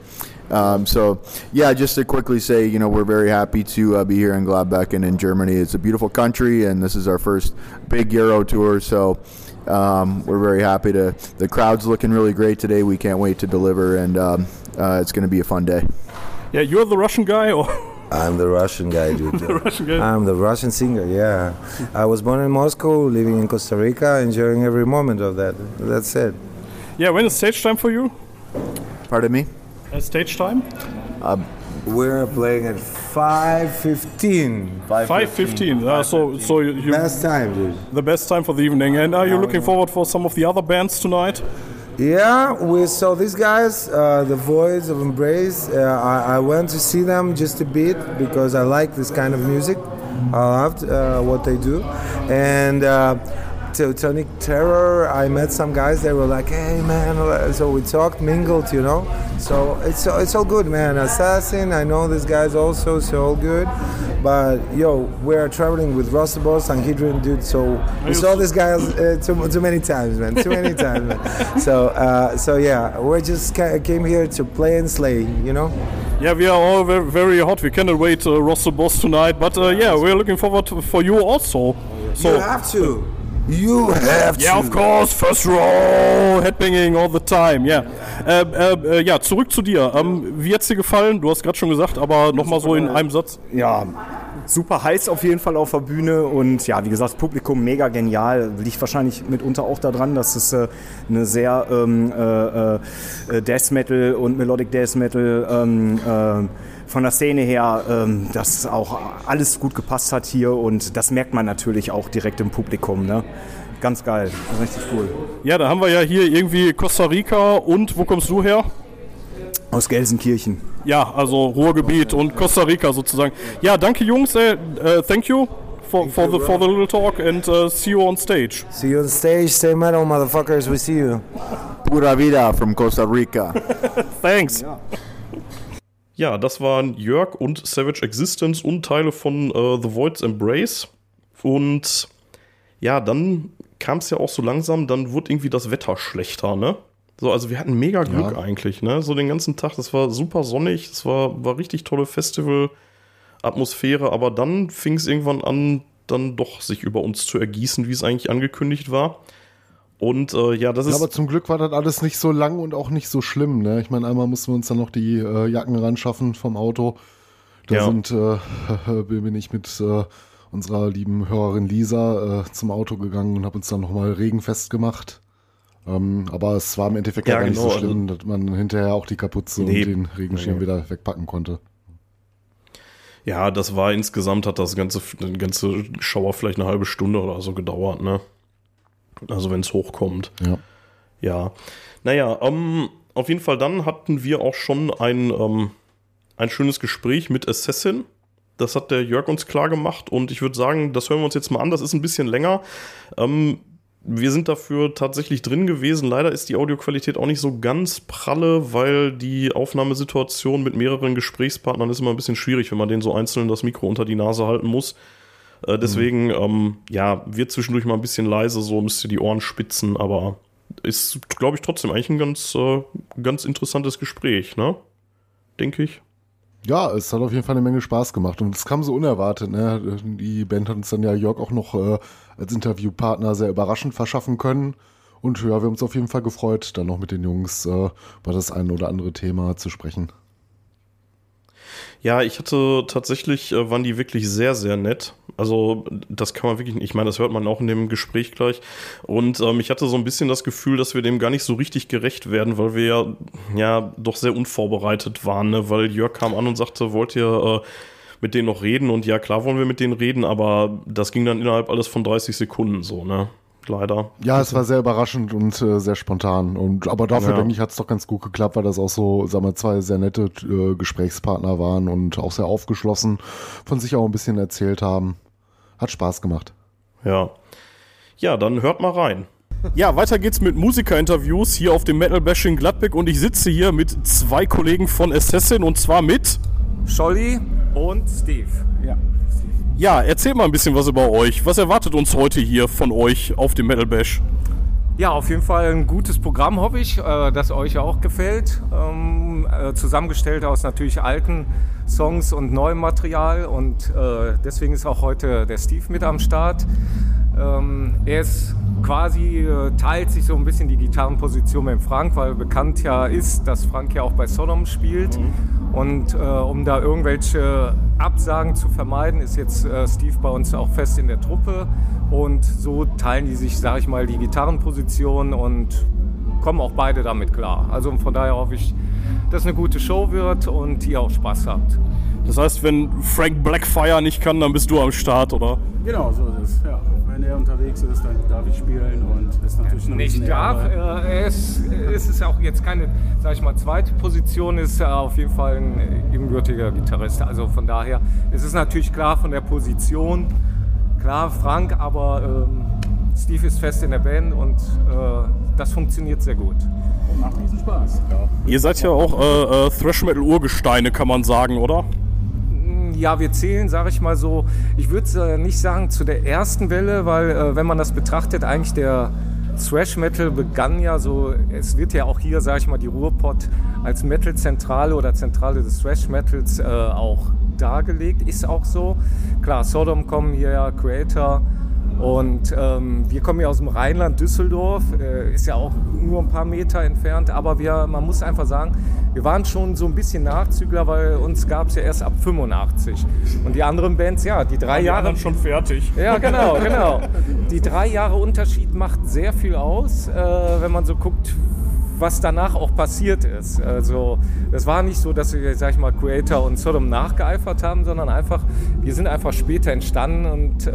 Um, so, yeah, just to quickly say, you know, we're very happy to uh, be here in Gladbeck and in Germany. It's a beautiful country, and this is our first big Euro tour. So, um, we're very happy to. The crowd's looking really great today. We can't wait to deliver, and um, uh, it's going to be a fun day. Yeah, you're the Russian guy, or I'm the Russian guy, dude. the Russian guy? I'm the Russian singer, yeah. I was born in Moscow, living in Costa Rica, enjoying every moment of that. That's it. Yeah, when is stage time for you? Pardon me? Uh, stage time? We're playing at 5.15. 5.15. Uh, so, so you, you Best time, dude. the best time for the evening. And are you looking forward for some of the other bands tonight? Yeah, we saw these guys, uh, the Voids of Embrace. Uh, I, I went to see them just a bit because I like this kind of music. I loved uh, what they do. And uh, Teutonic Terror, I met some guys, they were like, hey man, so we talked, mingled, you know. So it's, it's all good, man. Assassin, I know these guys also, so all good. But yo, we're traveling with Boss, Sanhedrin, dude. So we saw these guys uh, too, too many times, man. Too many times, man. So, uh, so yeah, we just ca- came here to play and slay, you know. Yeah, we are all very, very hot. We cannot wait uh, Russell Boss tonight. But uh, yeah, we're looking forward to, for you also. So you have to. You have Yeah, to. of course, first row, headbanging all the time, ja. Äh, äh, äh, ja, zurück zu dir. Ähm, wie hat's dir gefallen? Du hast gerade schon gesagt, aber nochmal so in einem Satz. Ja, super heiß auf jeden Fall auf der Bühne und ja, wie gesagt, Publikum mega genial. Liegt wahrscheinlich mitunter auch daran, dass es äh, eine sehr ähm, äh, äh, Death Metal und Melodic Death Metal ähm, äh, von der Szene her, ähm, dass auch alles gut gepasst hat hier und das merkt man natürlich auch direkt im Publikum. Ne? Ganz geil, richtig cool. Ja, da haben wir ja hier irgendwie Costa Rica und wo kommst du her? Aus Gelsenkirchen. Ja, also Ruhrgebiet und Costa Rica sozusagen. Ja, danke Jungs, äh, äh, thank you for, for, the, for the little talk and uh, see you on stage. See you on stage, stay metal, motherfuckers. We see you. Pura vida from Costa Rica. Thanks. Ja, das waren Jörg und Savage Existence und Teile von äh, The Void's Embrace. Und ja, dann kam es ja auch so langsam, dann wurde irgendwie das Wetter schlechter, ne? So, also wir hatten mega Glück Ja. eigentlich, ne? So den ganzen Tag, das war super sonnig, es war, war richtig tolle Festival-Atmosphäre, aber dann fing es irgendwann an, dann doch sich über uns zu ergießen, wie es eigentlich angekündigt war. Und äh, ja, das Ja, ist. aber zum Glück war das alles nicht so lang und auch nicht so schlimm. Ne? Ich meine, einmal mussten wir uns dann noch die äh, Jacken ran schaffen vom Auto. Da Ja. sind, äh, bin ich mit äh, unserer lieben Hörerin Lisa äh, zum Auto gegangen und habe uns dann nochmal regenfest gemacht. Ähm, aber es war im Endeffekt ja, gar nicht so genau, schlimm, dass man hinterher auch die Kapuze Nee. und den Regenschirm Nee. wieder wegpacken konnte. Ja, das war insgesamt hat das ganze, der ganze Schauer vielleicht eine halbe Stunde oder so gedauert, ne? Also wenn es hochkommt. Ja. Ja. Naja, ähm, auf jeden Fall dann hatten wir auch schon ein, ähm, ein schönes Gespräch mit Assassin. Das hat der Jörg uns klar gemacht und ich würde sagen, das hören wir uns jetzt mal an. Das ist ein bisschen länger. Ähm, wir sind dafür tatsächlich drin gewesen. Leider ist die Audioqualität auch nicht so ganz pralle, weil die Aufnahmesituation mit mehreren Gesprächspartnern ist immer ein bisschen schwierig, wenn man denen so einzeln das Mikro unter die Nase halten muss. Äh, deswegen, ähm, ja, wird zwischendurch mal ein bisschen leise, so müsst ihr die Ohren spitzen, aber ist, glaube ich, trotzdem eigentlich ein ganz, äh, ganz interessantes Gespräch, ne? Denke ich. Ja, es hat auf jeden Fall eine Menge Spaß gemacht und es kam so unerwartet. Ne? Die Band hat uns dann ja Jörg auch noch äh, als Interviewpartner sehr überraschend verschaffen können. Und ja, wir haben uns auf jeden Fall gefreut, dann noch mit den Jungs äh, über das ein oder andere Thema zu sprechen. Ja, ich hatte tatsächlich, äh, waren die wirklich sehr, sehr nett. Also, das kann man wirklich, ich meine, das hört man auch in dem Gespräch gleich. Und ähm, ich hatte so ein bisschen das Gefühl, dass wir dem gar nicht so richtig gerecht werden, weil wir ja, ja doch sehr unvorbereitet waren, ne? weil Jörg kam an und sagte, wollt ihr äh, mit denen noch reden? Und ja, klar wollen wir mit denen reden, aber das ging dann innerhalb alles von 30 Sekunden so, ne? Leider. Ja, es war sehr überraschend und äh, sehr spontan. Und aber dafür Ja. denke ich, hat es doch ganz gut geklappt, weil das auch so, sagen wir, zwei sehr nette äh, Gesprächspartner waren und auch sehr aufgeschlossen von sich auch ein bisschen erzählt haben. Hat Spaß gemacht. Ja. Ja, dann hört mal rein. Ja, weiter geht's mit Musikerinterviews hier auf dem Metal Bashing Gladbeck und ich sitze hier mit zwei Kollegen von Assassin und zwar mit Scholli und Steve. Ja. Ja, erzähl mal ein bisschen was über euch. Was erwartet uns heute hier von euch auf dem Metal Bash? Ja, auf jeden Fall ein gutes Programm, hoffe ich, äh, das euch auch gefällt. Ähm, äh, zusammengestellt aus natürlich alten Songs und neuem Material und äh, deswegen ist auch heute der Steve mit am Start. Ähm, er ist quasi, äh, teilt sich so ein bisschen die Gitarrenposition mit Frank, weil bekannt ja ist, dass Frank ja auch bei Sodom spielt. Und äh, um da irgendwelche Absagen zu vermeiden, ist jetzt äh, Steve bei uns auch fest in der Truppe. Und so teilen die sich, sag ich mal, die Gitarrenposition und kommen auch beide damit klar. Also von daher hoffe ich, dass es eine gute Show wird und ihr auch Spaß habt. Das heißt, wenn Frank Blackfire nicht kann, dann bist du am Start, oder? Genau, so ist es. Ja. Wenn er unterwegs ist, dann darf ich spielen und ist natürlich eine Nicht darf, äh, er ist, es ist auch jetzt keine, sag ich mal, zweite Position, ist er auf jeden Fall ein ebenbürtiger Gitarrist. Also von daher es ist natürlich klar von der Position, klar Frank, aber ähm, Steve ist fest in der Band und äh, das funktioniert sehr gut. Macht riesen Spaß. Ja. Ihr seid ja auch äh, äh, Thrash Metal Urgesteine, kann man sagen, oder? Ja, wir zählen, sage ich mal so, ich würde äh, nicht sagen zu der ersten Welle, weil äh, wenn man das betrachtet, eigentlich der Thrash Metal begann ja so, es wird ja auch hier, sage ich mal, die Ruhrpott als Metal-Zentrale oder Zentrale des Thrash Metals äh, auch dargelegt, ist auch so. Klar, Sodom kommen hier ja, Creator und ähm, wir kommen ja aus dem Rheinland, Düsseldorf, äh, ist ja auch nur ein paar Meter entfernt, aber wir, man muss einfach sagen, wir waren schon so ein bisschen Nachzügler, weil uns gab es ja erst ab 85. Und die anderen Bands, ja, die drei die Jahre. schon fertig. Ja, genau, genau. Die drei Jahre Unterschied macht sehr viel aus, äh, wenn man so guckt, was danach auch passiert ist. Also es war nicht so, dass wir, sag ich mal, Creator und Sodom nachgeeifert haben, sondern einfach, wir sind einfach später entstanden und äh,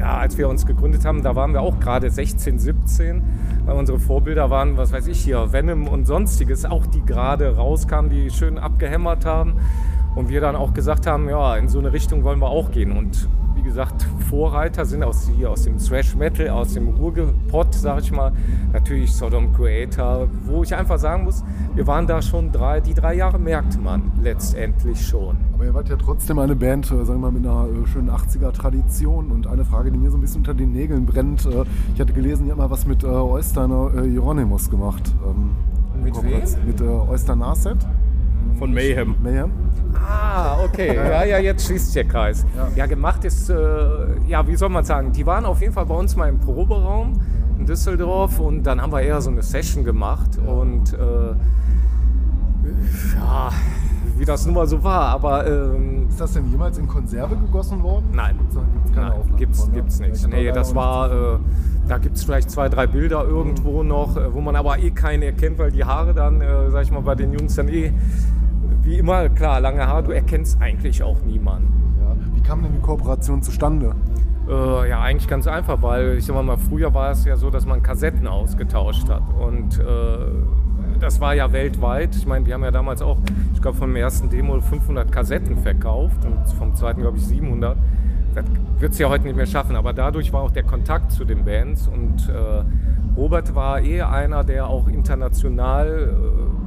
ja, als wir uns gegründet haben, da waren wir auch gerade 16, 17. Weil unsere Vorbilder waren, was weiß ich hier, Venom und sonstiges, auch die gerade rauskamen, die schön abgehämmert haben. Und wir dann auch gesagt haben, ja, in so eine Richtung wollen wir auch gehen. Und wie gesagt, Vorreiter sind aus, hier aus dem Thrash Metal, aus dem Ruhrgepott, sag ich mal, natürlich Sodom Creator, wo ich einfach sagen muss, wir waren da schon drei, die drei Jahre merkt man letztendlich schon. Aber ihr wart ja trotzdem eine Band, äh, sagen wir mal, mit einer äh, schönen 80er-Tradition. Und eine Frage, die mir so ein bisschen unter den Nägeln brennt. Äh, ich hatte gelesen, ihr habt mal was mit Oyster äh, Hieronymus gemacht. Ähm, Mit wem? Mit Oyster Narset. Von Mayhem. Mayhem. Ah, okay. Ja, ja, jetzt schließt der Kreis. Ja, gemacht ist, äh, ja, wie soll man sagen, die waren auf jeden Fall bei uns mal im Proberaum in Düsseldorf und dann haben wir eher so eine Session gemacht und äh, ja, wie das nun mal so war, aber ähm, Ist das denn jemals in Konserve gegossen worden? Nein. Gibt's, keine Nein, gibt's, von, ne? gibt's hab Nee, das war, äh, da gibt es vielleicht zwei, drei Bilder irgendwo noch, äh, wo man aber eh keinen erkennt, weil die Haare dann, äh, sag ich mal, bei den Jungs dann eh, wie immer, klar, lange Haare, du erkennst eigentlich auch niemanden. Ja. Wie kam denn die Kooperation zustande? Äh, ja, eigentlich ganz einfach, weil ich sag mal, früher war es ja so, dass man Kassetten ausgetauscht hat. Und äh, das war ja weltweit. Ich meine, wir haben ja damals auch, ich glaube, vom ersten Demo 500 Kassetten verkauft und vom zweiten, glaube ich, 700. Das wird es ja heute nicht mehr schaffen, aber dadurch war auch der Kontakt zu den Bands. Und äh, Robert war eh einer, der auch international, äh,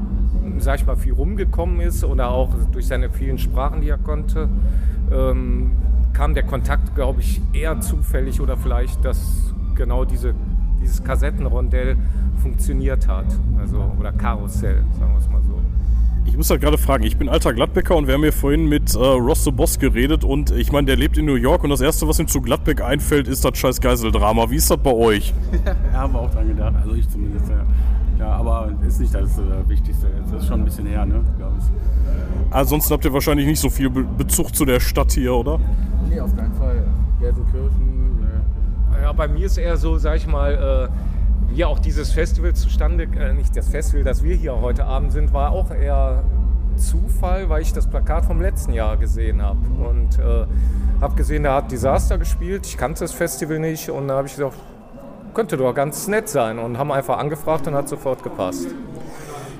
sag ich mal, viel rumgekommen ist oder auch durch seine vielen Sprachen, die er konnte. Ähm, kam der Kontakt, glaube ich, eher zufällig oder vielleicht, dass genau diese, dieses Kassettenrondell funktioniert hat. Also, oder Karussell, sagen wir es mal so. Ich muss halt gerade fragen, ich bin alter Gladbecker und wir haben hier vorhin mit äh, Ross the Boss geredet und ich meine, der lebt in New York und das erste, was ihm zu Gladbeck einfällt, ist das scheiß Geiseldrama. Wie ist das bei euch? ja, haben wir auch dran gedacht. Also ich zumindest, ja. Ja, aber ist nicht das äh, Wichtigste. Das ist schon ein bisschen her, ne, glaube ich. Ansonsten habt ihr wahrscheinlich nicht so viel Be Bezug zu der Stadt hier, oder? Nee, auf keinen Fall. Gelsenkirchen, ne. Ja, bei mir ist eher so, sag ich mal, äh, wie auch dieses Festival zustande, äh, nicht das Festival, das wir hier heute Abend sind, war auch eher Zufall, weil ich das Plakat vom letzten Jahr gesehen habe. Und äh, habe gesehen, da hat Disaster gespielt. Ich kannte das Festival nicht und da habe ich gesagt, könnte doch ganz nett sein und haben einfach angefragt und hat sofort gepasst.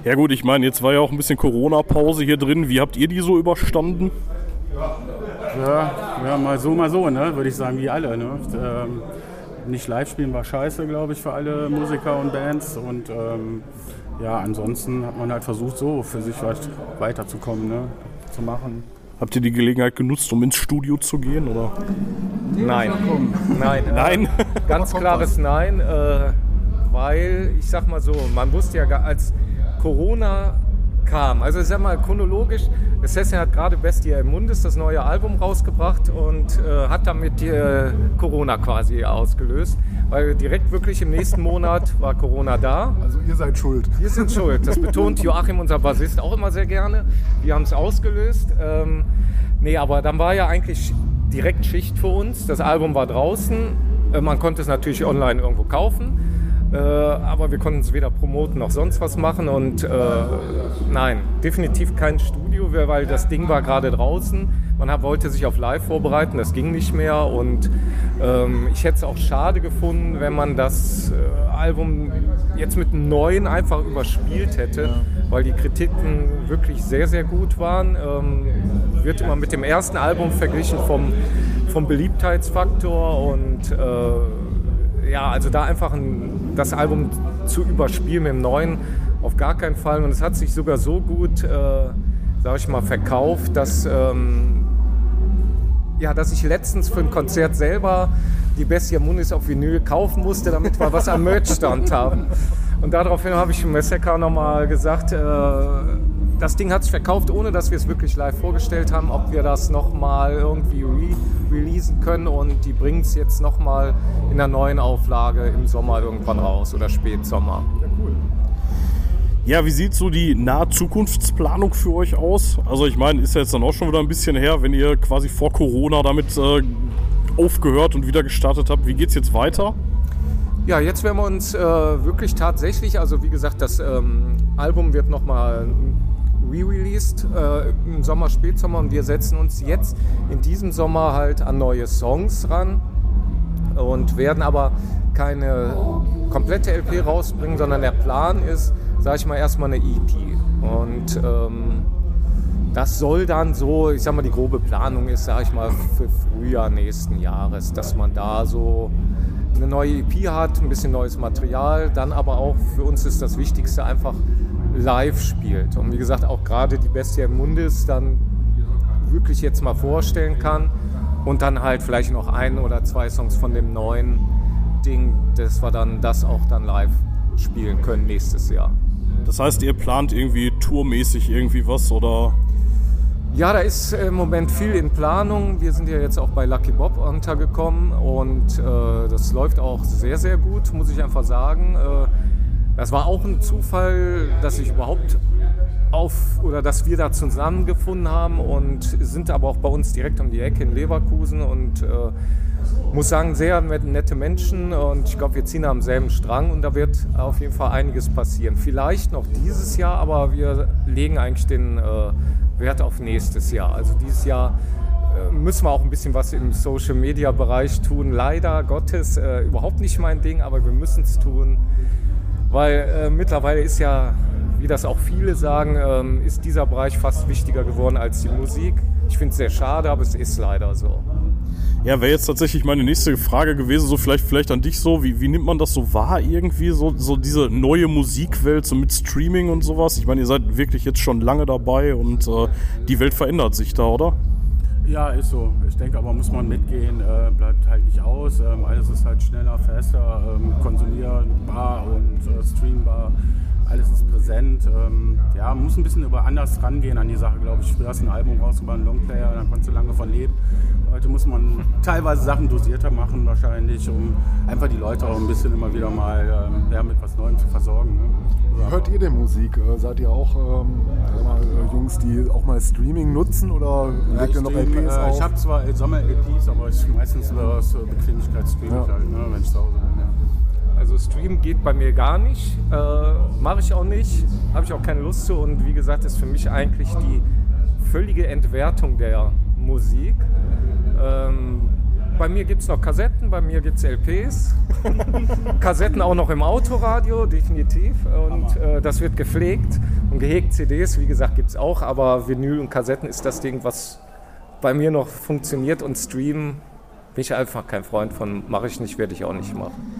Ja gut, ich meine, jetzt war ja auch ein bisschen Corona-Pause hier drin. Wie habt ihr die so überstanden? Ja, ja, mal so, mal so, ne, würde ich sagen, wie alle. Ne? Ähm, nicht live spielen war scheiße, glaube ich, für alle Musiker und Bands. Und ähm, ja, ansonsten hat man halt versucht, so für sich halt weiterzukommen, ne? zu machen. Habt ihr die Gelegenheit genutzt, um ins Studio zu gehen, oder? Nein. Nein. Nein? Äh, ganz klares Nein, äh, weil ich sag mal so, man wusste ja, als Corona kam, also ich sag mal chronologisch, Assassin hat gerade Bestia im Mundes das neue Album rausgebracht und äh, hat damit äh, Corona quasi ausgelöst, weil direkt wirklich im nächsten Monat war Corona da. Also ihr seid schuld. Wir sind schuld. Das betont Joachim, unser Bassist, auch immer sehr gerne. Wir haben es ausgelöst. Ähm, nee, aber dann war ja eigentlich direkt Schicht für uns. Das Album war draußen. Äh, man konnte es natürlich online irgendwo kaufen. Äh, aber wir konnten es weder promoten noch sonst was machen. Und äh, nein, definitiv kein Studio, weil das Ding war gerade draußen. Man hat, wollte sich auf Live vorbereiten, das ging nicht mehr. Und ähm, ich hätte es auch schade gefunden, wenn man das äh, Album jetzt mit einem neuen einfach überspielt hätte, weil die Kritiken wirklich sehr, sehr gut waren. Ähm, wird immer mit dem ersten Album verglichen vom, vom Beliebtheitsfaktor und äh, ja, also da einfach ein, das Album zu überspielen mit dem neuen auf gar keinen Fall. Und es hat sich sogar so gut, äh, sag ich mal, verkauft, dass, ähm, ja, dass ich letztens für ein Konzert selber die Bestia Munis auf Vinyl kaufen musste, damit wir was am Merchstand haben. Und daraufhin habe ich im Messecker nochmal gesagt, äh, das Ding hat sich verkauft, ohne dass wir es wirklich live vorgestellt haben, ob wir das nochmal irgendwie re releasen können und die bringen es jetzt nochmal in der neuen Auflage im Sommer irgendwann raus oder Spätsommer. Ja, cool. Ja, wie sieht so die nahe Zukunftsplanung für euch aus? Also ich meine, ist ja jetzt dann auch schon wieder ein bisschen her, wenn ihr quasi vor Corona damit äh, aufgehört und wieder gestartet habt. Wie geht es jetzt weiter? Ja, jetzt werden wir uns äh, wirklich tatsächlich, also wie gesagt, das ähm, Album wird nochmal re-released äh, im Sommer, Spätsommer und wir setzen uns jetzt in diesem Sommer halt an neue Songs ran und werden aber keine komplette LP rausbringen, sondern der Plan ist, sage ich mal, erstmal eine EP. Und ähm, das soll dann so, ich sag mal, die grobe Planung ist, sage ich mal, für Frühjahr nächsten Jahres, dass man da so eine neue EP hat, ein bisschen neues Material, dann aber auch für uns ist das Wichtigste einfach live spielt. Und wie gesagt, auch gerade die Bestia Mundis dann wirklich jetzt mal vorstellen kann und dann halt vielleicht noch ein oder zwei Songs von dem neuen Ding, dass wir dann das auch dann live spielen können nächstes Jahr. Das heißt, ihr plant irgendwie tourmäßig irgendwie was oder? Ja, da ist im Moment viel in Planung. Wir sind ja jetzt auch bei Lucky Bob untergekommen und äh, das läuft auch sehr, sehr gut, muss ich einfach sagen. Äh, das war auch ein Zufall, dass ich überhaupt auf oder dass wir da zusammengefunden haben und sind aber auch bei uns direkt um die Ecke in Leverkusen und äh, muss sagen, sehr nette Menschen und ich glaube, wir ziehen am selben Strang und da wird auf jeden Fall einiges passieren. Vielleicht noch dieses Jahr, aber wir legen eigentlich den äh, Wert auf nächstes Jahr. Also dieses Jahr äh, müssen wir auch ein bisschen was im Social Media Bereich tun. Leider Gottes äh, überhaupt nicht mein Ding, aber wir müssen es tun, weil äh, mittlerweile ist ja, wie das auch viele sagen, ähm, ist dieser Bereich fast wichtiger geworden als die Musik. Ich finde es sehr schade, aber es ist leider so. Ja, wäre jetzt tatsächlich meine nächste Frage gewesen, so vielleicht, vielleicht an dich so, wie, wie nimmt man das so wahr irgendwie, so, so diese neue Musikwelt, so mit Streaming und sowas? Ich meine, ihr seid wirklich jetzt schon lange dabei und äh, die Welt verändert sich da, oder? Ja, ist so. Ich denke aber, muss man mitgehen, äh, bleibt halt nicht aus. Ähm, alles ist halt schneller, faster, ähm, konsumierbar und äh, streambar alles ist präsent. Ähm, ja, man muss ein bisschen über anders rangehen an die Sache, glaube ich. Früher hast du ein Album rausgebracht, einen Longplayer, dann konntest du lange davon leben. Heute muss man teilweise Sachen dosierter machen wahrscheinlich, um einfach die Leute auch ein bisschen immer wieder mal ähm, ja, mit was Neuem zu versorgen. Ne? Hört ihr denn Musik? Äh, seid ihr auch ähm, mal, äh, Jungs, die auch mal Streaming nutzen oder ja, legt ihr noch stream, LPs äh, auf? Ich habe zwar Sommer-LPs, aber ich meistens äh, Bequemlichkeit streame Ja. halt, ne, wenn ich zu Hause bin. Ja. Also Stream geht bei mir gar nicht, äh, mache ich auch nicht, habe ich auch keine Lust zu. Und wie gesagt ist für mich eigentlich die völlige Entwertung der Musik. Ähm, bei mir gibt es noch Kassetten, bei mir gibt es LPs, Kassetten auch noch im Autoradio, definitiv. Und äh, das wird gepflegt. Und gehegt CDs, wie gesagt, gibt es auch, aber Vinyl und Kassetten ist das Ding, was bei mir noch funktioniert. Und Stream bin ich einfach kein Freund von, mache ich nicht, werde ich auch nicht machen.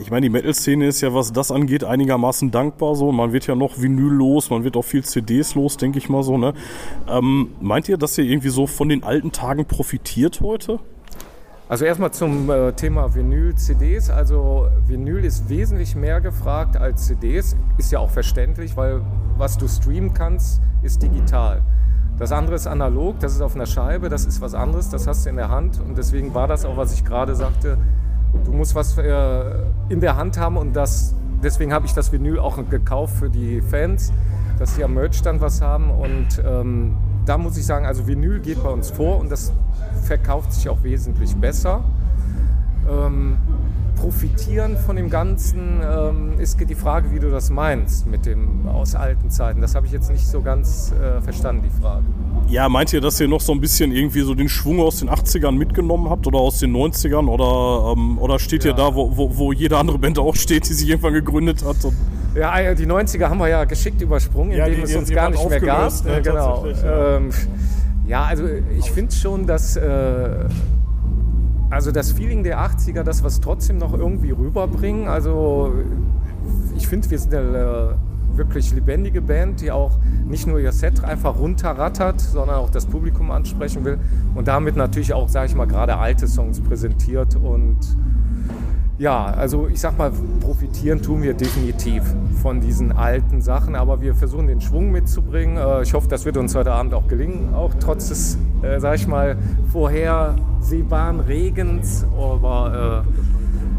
Ich meine, die Metal-Szene ist ja, was das angeht, einigermaßen dankbar so. Man wird ja noch Vinyl los, man wird auch viel CDs los, denke ich mal so. Ne? Ähm, meint ihr, dass ihr irgendwie so von den alten Tagen profitiert heute? Also erstmal zum äh, Thema Vinyl, CDs. Also Vinyl ist wesentlich mehr gefragt als CDs. Ist ja auch verständlich, weil was du streamen kannst, ist digital. Das andere ist analog, das ist auf einer Scheibe, das ist was anderes, das hast du in der Hand. Und deswegen war das auch, was ich gerade sagte, du musst was äh, in der Hand haben und das, deswegen habe ich das Vinyl auch gekauft für die Fans, dass die am Merchstand was haben. Und ähm, da muss ich sagen, also Vinyl geht bei uns vor und das verkauft sich auch wesentlich besser. Ähm, profitieren von dem Ganzen, ähm, ist die Frage, wie du das meinst mit dem aus alten Zeiten. Das habe ich jetzt nicht so ganz äh, verstanden, die Frage. Ja, meint ihr, dass ihr noch so ein bisschen irgendwie so den Schwung aus den 80ern mitgenommen habt oder aus den 90ern? Oder, ähm, oder steht ihr da, wo, wo, wo jede andere Band auch steht, die sich irgendwann gegründet hat? Ja, äh, die 90er haben wir ja geschickt übersprungen, Ja, indem die- es uns gar nicht mehr gab. ne, genau. ja. Ähm, ja, also ich finde schon, dass äh, also das Feeling der 80er, das was trotzdem noch irgendwie rüberbringen. Also ich finde, wir sind eine äh, wirklich lebendige Band, die auch nicht nur ihr Set einfach runterrattert, sondern auch das Publikum ansprechen will und damit natürlich auch, sage ich mal, gerade alte Songs präsentiert und ja, also ich sag mal, profitieren tun wir definitiv von diesen alten Sachen, aber wir versuchen den Schwung mitzubringen. Äh, Ich hoffe, das wird uns heute Abend auch gelingen, auch trotz des, äh, sag ich mal, vorhersehbaren Regens. Aber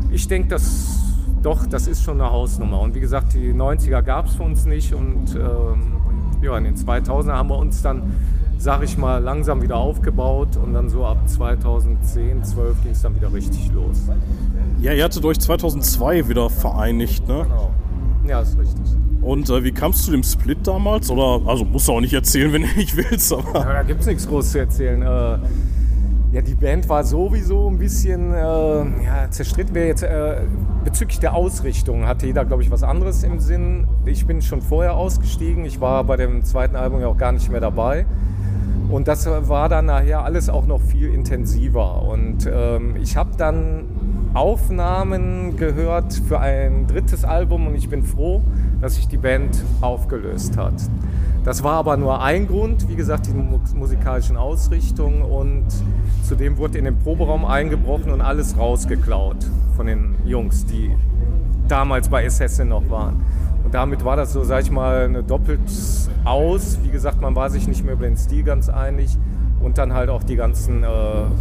äh, ich denke, dass doch, das ist schon eine Hausnummer. Und wie gesagt, die 90er gab es für uns nicht und ähm, ja, in den 2000er haben wir uns dann, sag ich mal, langsam wieder aufgebaut und dann so ab 2010, 12 ging es dann wieder richtig los. ja, ihr hattet euch 2002 wieder vereinigt, ne? Genau. Ja, ist richtig. Und äh, wie kamst du zu dem Split damals? Oder, also musst du auch nicht erzählen, wenn du nicht willst, aber. Ja, da gibt es nichts groß zu erzählen. Äh, ja, die Band war sowieso ein bisschen äh, ja, zerstritten. Wir jetzt äh, bezüglich der Ausrichtung hatte jeder, glaube ich, was anderes im Sinn. Ich bin schon vorher ausgestiegen. Ich war bei dem zweiten Album ja auch gar nicht mehr dabei. Und das war dann nachher alles auch noch viel intensiver. Und ähm, ich habe dann Aufnahmen gehört für ein drittes Album und ich bin froh, dass sich die Band aufgelöst hat. Das war aber nur ein Grund, wie gesagt, die mu- musikalischen Ausrichtungen und zudem wurde in den Proberaum eingebrochen und alles rausgeklaut von den Jungs, die damals bei Assassin noch waren. Und damit war das so, sag ich mal, eine doppelt aus. Wie gesagt, man war sich nicht mehr über den Stil ganz einig. Und dann halt auch die ganzen äh,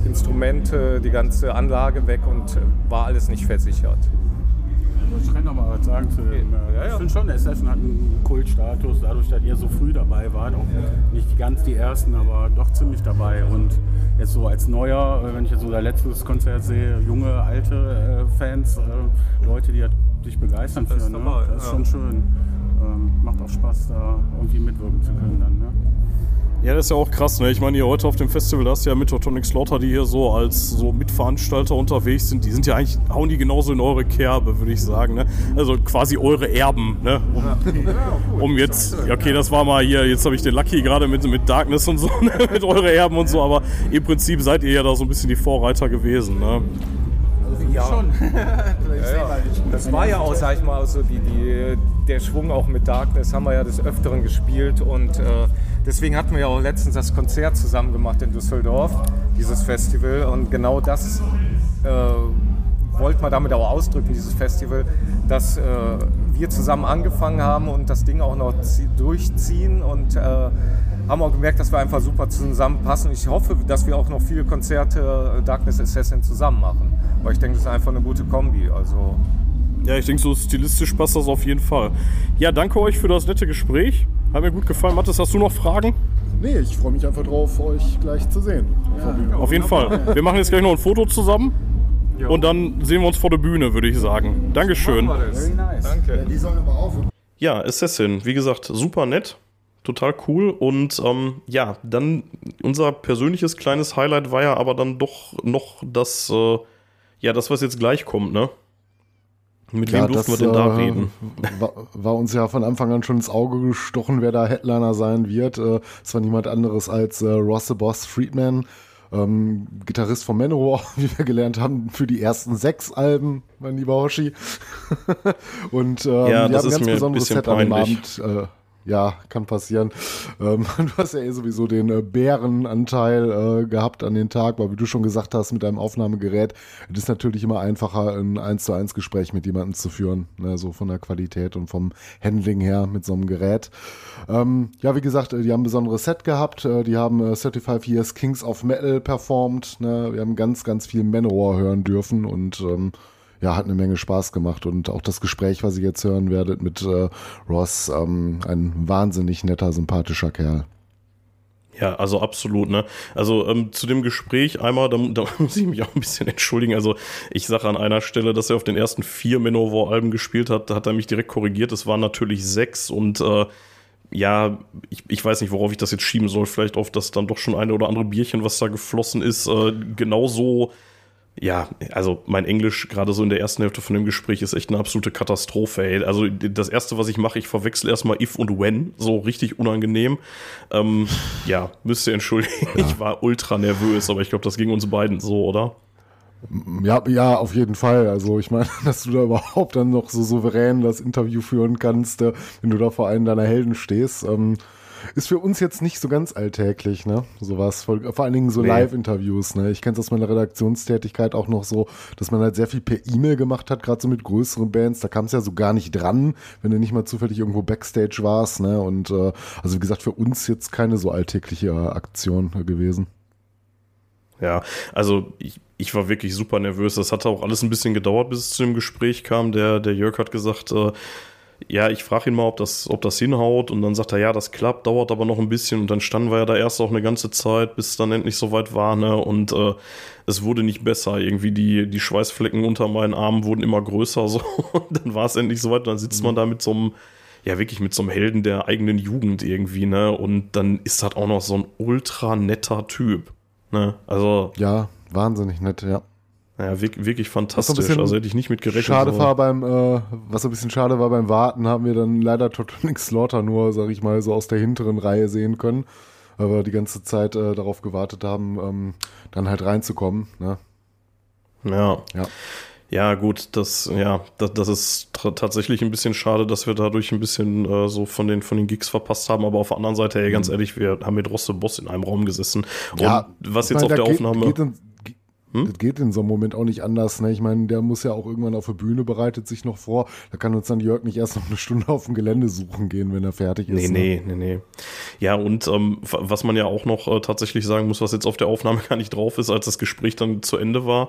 Instrumente, die ganze Anlage weg und äh, war alles nicht versichert. Ich kann noch mal was sagen zu dem. Äh, Ich finde schon, Assassin hat einen Kultstatus, dadurch, dass ihr so früh dabei wart. Auch nicht ganz die ersten, aber doch ziemlich dabei. Und jetzt so als Neuer, äh, wenn ich jetzt so dein letztes Konzert sehe, junge, alte äh, Fans, äh, Leute, die halt dich begeistern für, ne? dabei, das ist ja. schon schön. Ähm, macht auch Spaß, da irgendwie mitwirken zu können dann. Ne? Ja, das ist ja auch krass, ne? Ich meine, hier heute auf dem Festival, da hast du ja Mythotonic Slaughter, die hier so als so Mitveranstalter unterwegs sind. Die sind ja eigentlich, hauen die genauso in eure Kerbe, würde ich sagen, ne? Also quasi eure Erben, ne? Um, um jetzt, ja, okay, das war mal hier, jetzt habe ich den Lucky gerade mit, mit Darkness und so, ne? mit eure Erben und so, aber im Prinzip seid ihr ja da so ein bisschen die Vorreiter gewesen, ne? Ja. Schon. Das war ja auch, sag ich mal, so die, die, der Schwung auch mit Darkness haben wir ja des Öfteren gespielt und äh, deswegen hatten wir ja auch letztens das Konzert zusammen gemacht in Düsseldorf, dieses Festival und genau das äh, wollte man damit auch ausdrücken, dieses Festival, dass äh, wir zusammen angefangen haben und das Ding auch noch zie- durchziehen und äh, haben auch gemerkt, dass wir einfach super zusammenpassen. Ich hoffe, dass wir auch noch viele Konzerte äh, Darkness Assassin zusammen machen, weil ich denke, das ist einfach eine gute Kombi. Also Ja, ich denke, so stilistisch passt das auf jeden Fall. Ja, danke euch für das nette Gespräch. Hat mir gut gefallen. Mathis, hast du noch Fragen? Nee, ich freue mich einfach drauf, euch gleich zu sehen. Bühne. Auf jeden Fall. Wir machen jetzt gleich noch ein Foto zusammen. Und dann sehen wir uns vor der Bühne, würde ich sagen. Dankeschön. Ja, Assassin, wie gesagt, super nett. Total cool. Und ähm, ja, dann unser persönliches kleines Highlight war ja aber dann doch noch das, äh, ja, das, was jetzt gleich kommt, ne? Mit wem durften wir denn da äh, reden? War, war uns ja von Anfang an schon ins Auge gestochen, wer da Headliner sein wird. Äh, Es war niemand anderes als äh, Ross the Boss Friedman, ähm, Gitarrist von Manowar, wie wir gelernt haben, für die ersten sechs Alben, mein lieber Hoshi. Und ähm, Ja, die haben ein ganz besonderes Set an dem. Abend. Äh, ja, kann passieren. Ähm, du hast ja eh sowieso den äh, Bärenanteil äh, gehabt an den Tag, weil wie du schon gesagt hast, mit deinem Aufnahmegerät, es ist natürlich immer einfacher, ein 1 zu 1 Gespräch mit jemandem zu führen, ne, so von der Qualität und vom Handling her mit so einem Gerät. Ähm, ja, wie gesagt, äh, die haben ein besonderes Set gehabt, äh, die haben äh, 35 Years Kings of Metal performt, ne, wir haben ganz, ganz viel Manowar hören dürfen und ähm, ja, hat eine Menge Spaß gemacht und auch das Gespräch, was ihr jetzt hören werdet mit äh, Ross, ähm, ein wahnsinnig netter, sympathischer Kerl. Ja, also absolut, ne? Also ähm, zu dem Gespräch einmal, da, da muss ich mich auch ein bisschen entschuldigen. Also ich sage an einer Stelle, dass er auf den ersten vier Manowar-Alben gespielt hat, da hat er mich direkt korrigiert. Es waren natürlich sechs und äh, ja, ich, ich weiß nicht, worauf ich das jetzt schieben soll. Vielleicht auf das dann doch schon eine oder andere Bierchen, was da geflossen ist. Äh, genauso ja, also mein Englisch gerade so in der ersten Hälfte von dem Gespräch ist echt eine absolute Katastrophe. Ey. Also das erste, was ich mache, ich verwechsel erstmal if und when, so richtig unangenehm. Ähm, ja, müsst ihr entschuldigen, ja. ich war ultra nervös, aber ich glaube, das ging uns beiden so, oder? Ja, ja, auf jeden Fall. Also ich meine, dass du da überhaupt dann noch so souverän das Interview führen kannst, äh, wenn du da vor einem deiner Helden stehst. Ähm, ist für uns jetzt nicht so ganz alltäglich, ne? Sowas. Vor, vor allen Dingen so nee. Live-Interviews, ne? Ich kenne es aus meiner Redaktionstätigkeit auch noch so, dass man halt sehr viel per E-Mail gemacht hat, gerade so mit größeren Bands. Da kam es ja so gar nicht dran, wenn du nicht mal zufällig irgendwo Backstage warst, ne? Und äh, also wie gesagt, für uns jetzt keine so alltägliche Aktion gewesen. Ja, also ich, ich war wirklich super nervös. Das hat auch alles ein bisschen gedauert, bis es zu dem Gespräch kam. Der, der Jörg hat gesagt, äh, ja, ich frage ihn mal, ob das, ob das hinhaut. Und dann sagt er, ja, das klappt, dauert aber noch ein bisschen. Und dann standen wir ja da erst auch eine ganze Zeit, bis es dann endlich soweit war. Ne? Und äh, es wurde nicht besser. Irgendwie die, die Schweißflecken unter meinen Armen wurden immer größer. So. Und dann war es endlich soweit. Und dann sitzt mhm. man da mit so einem, ja, wirklich mit so einem Helden der eigenen Jugend irgendwie. Ne? Und dann ist das auch noch so ein ultra netter Typ. Ne? Also. Ja, wahnsinnig nett, ja. Ja, wirklich fantastisch. Also hätte ich nicht mit gerechnet. Schade war beim, äh, was ein bisschen schade war beim Warten, haben wir dann leider Totonic Slaughter nur, sag ich mal, so aus der hinteren Reihe sehen können, weil wir die ganze Zeit äh, darauf gewartet haben, ähm, dann halt reinzukommen. Ne? Ja. Ja. Ja, gut, das, ja, das, das ist tatsächlich ein bisschen schade, dass wir dadurch ein bisschen äh, so von den, von den Gigs verpasst haben. Aber auf der anderen Seite, ey, ganz mhm. ehrlich, wir haben mit Rosse Boss in einem Raum gesessen. Und ja, was jetzt meine, auf der geht, Aufnahme. Geht in, hm? Das geht in so einem Moment auch nicht anders. Ne? Ich meine, der muss ja auch irgendwann auf der Bühne, bereitet sich noch vor. Da kann uns dann Jörg nicht erst noch eine Stunde auf dem Gelände suchen gehen, wenn er fertig ist. Nee, ne? nee, nee, nee. Ja, und ähm, was man ja auch noch äh, tatsächlich sagen muss, was jetzt auf der Aufnahme gar nicht drauf ist, als das Gespräch dann zu Ende war,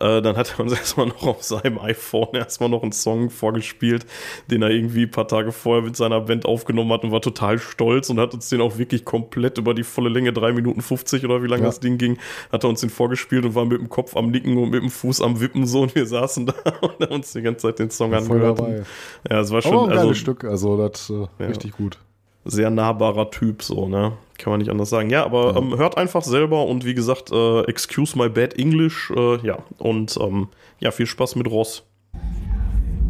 äh, dann hat er uns erstmal noch auf seinem iPhone erstmal noch einen Song vorgespielt, den er irgendwie ein paar Tage vorher mit seiner Band aufgenommen hat und war total stolz und hat uns den auch wirklich komplett über die volle Länge, 3 Minuten 50 oder wie lange ja. das Ding ging, hat er uns den vorgespielt und war mit dem Kopf am Nicken und mit dem Fuß am Wippen so und wir saßen da und haben uns die ganze Zeit den Song angehört. Ja, es war schon Aber ein also, Stück, also das äh, ja, richtig gut. Sehr nahbarer Typ, so, ne? Kann man nicht anders sagen. Ja, aber ja. Ähm, hört einfach selber und wie gesagt, äh, excuse my bad English, äh, ja, und ähm, ja, viel Spaß mit Ross.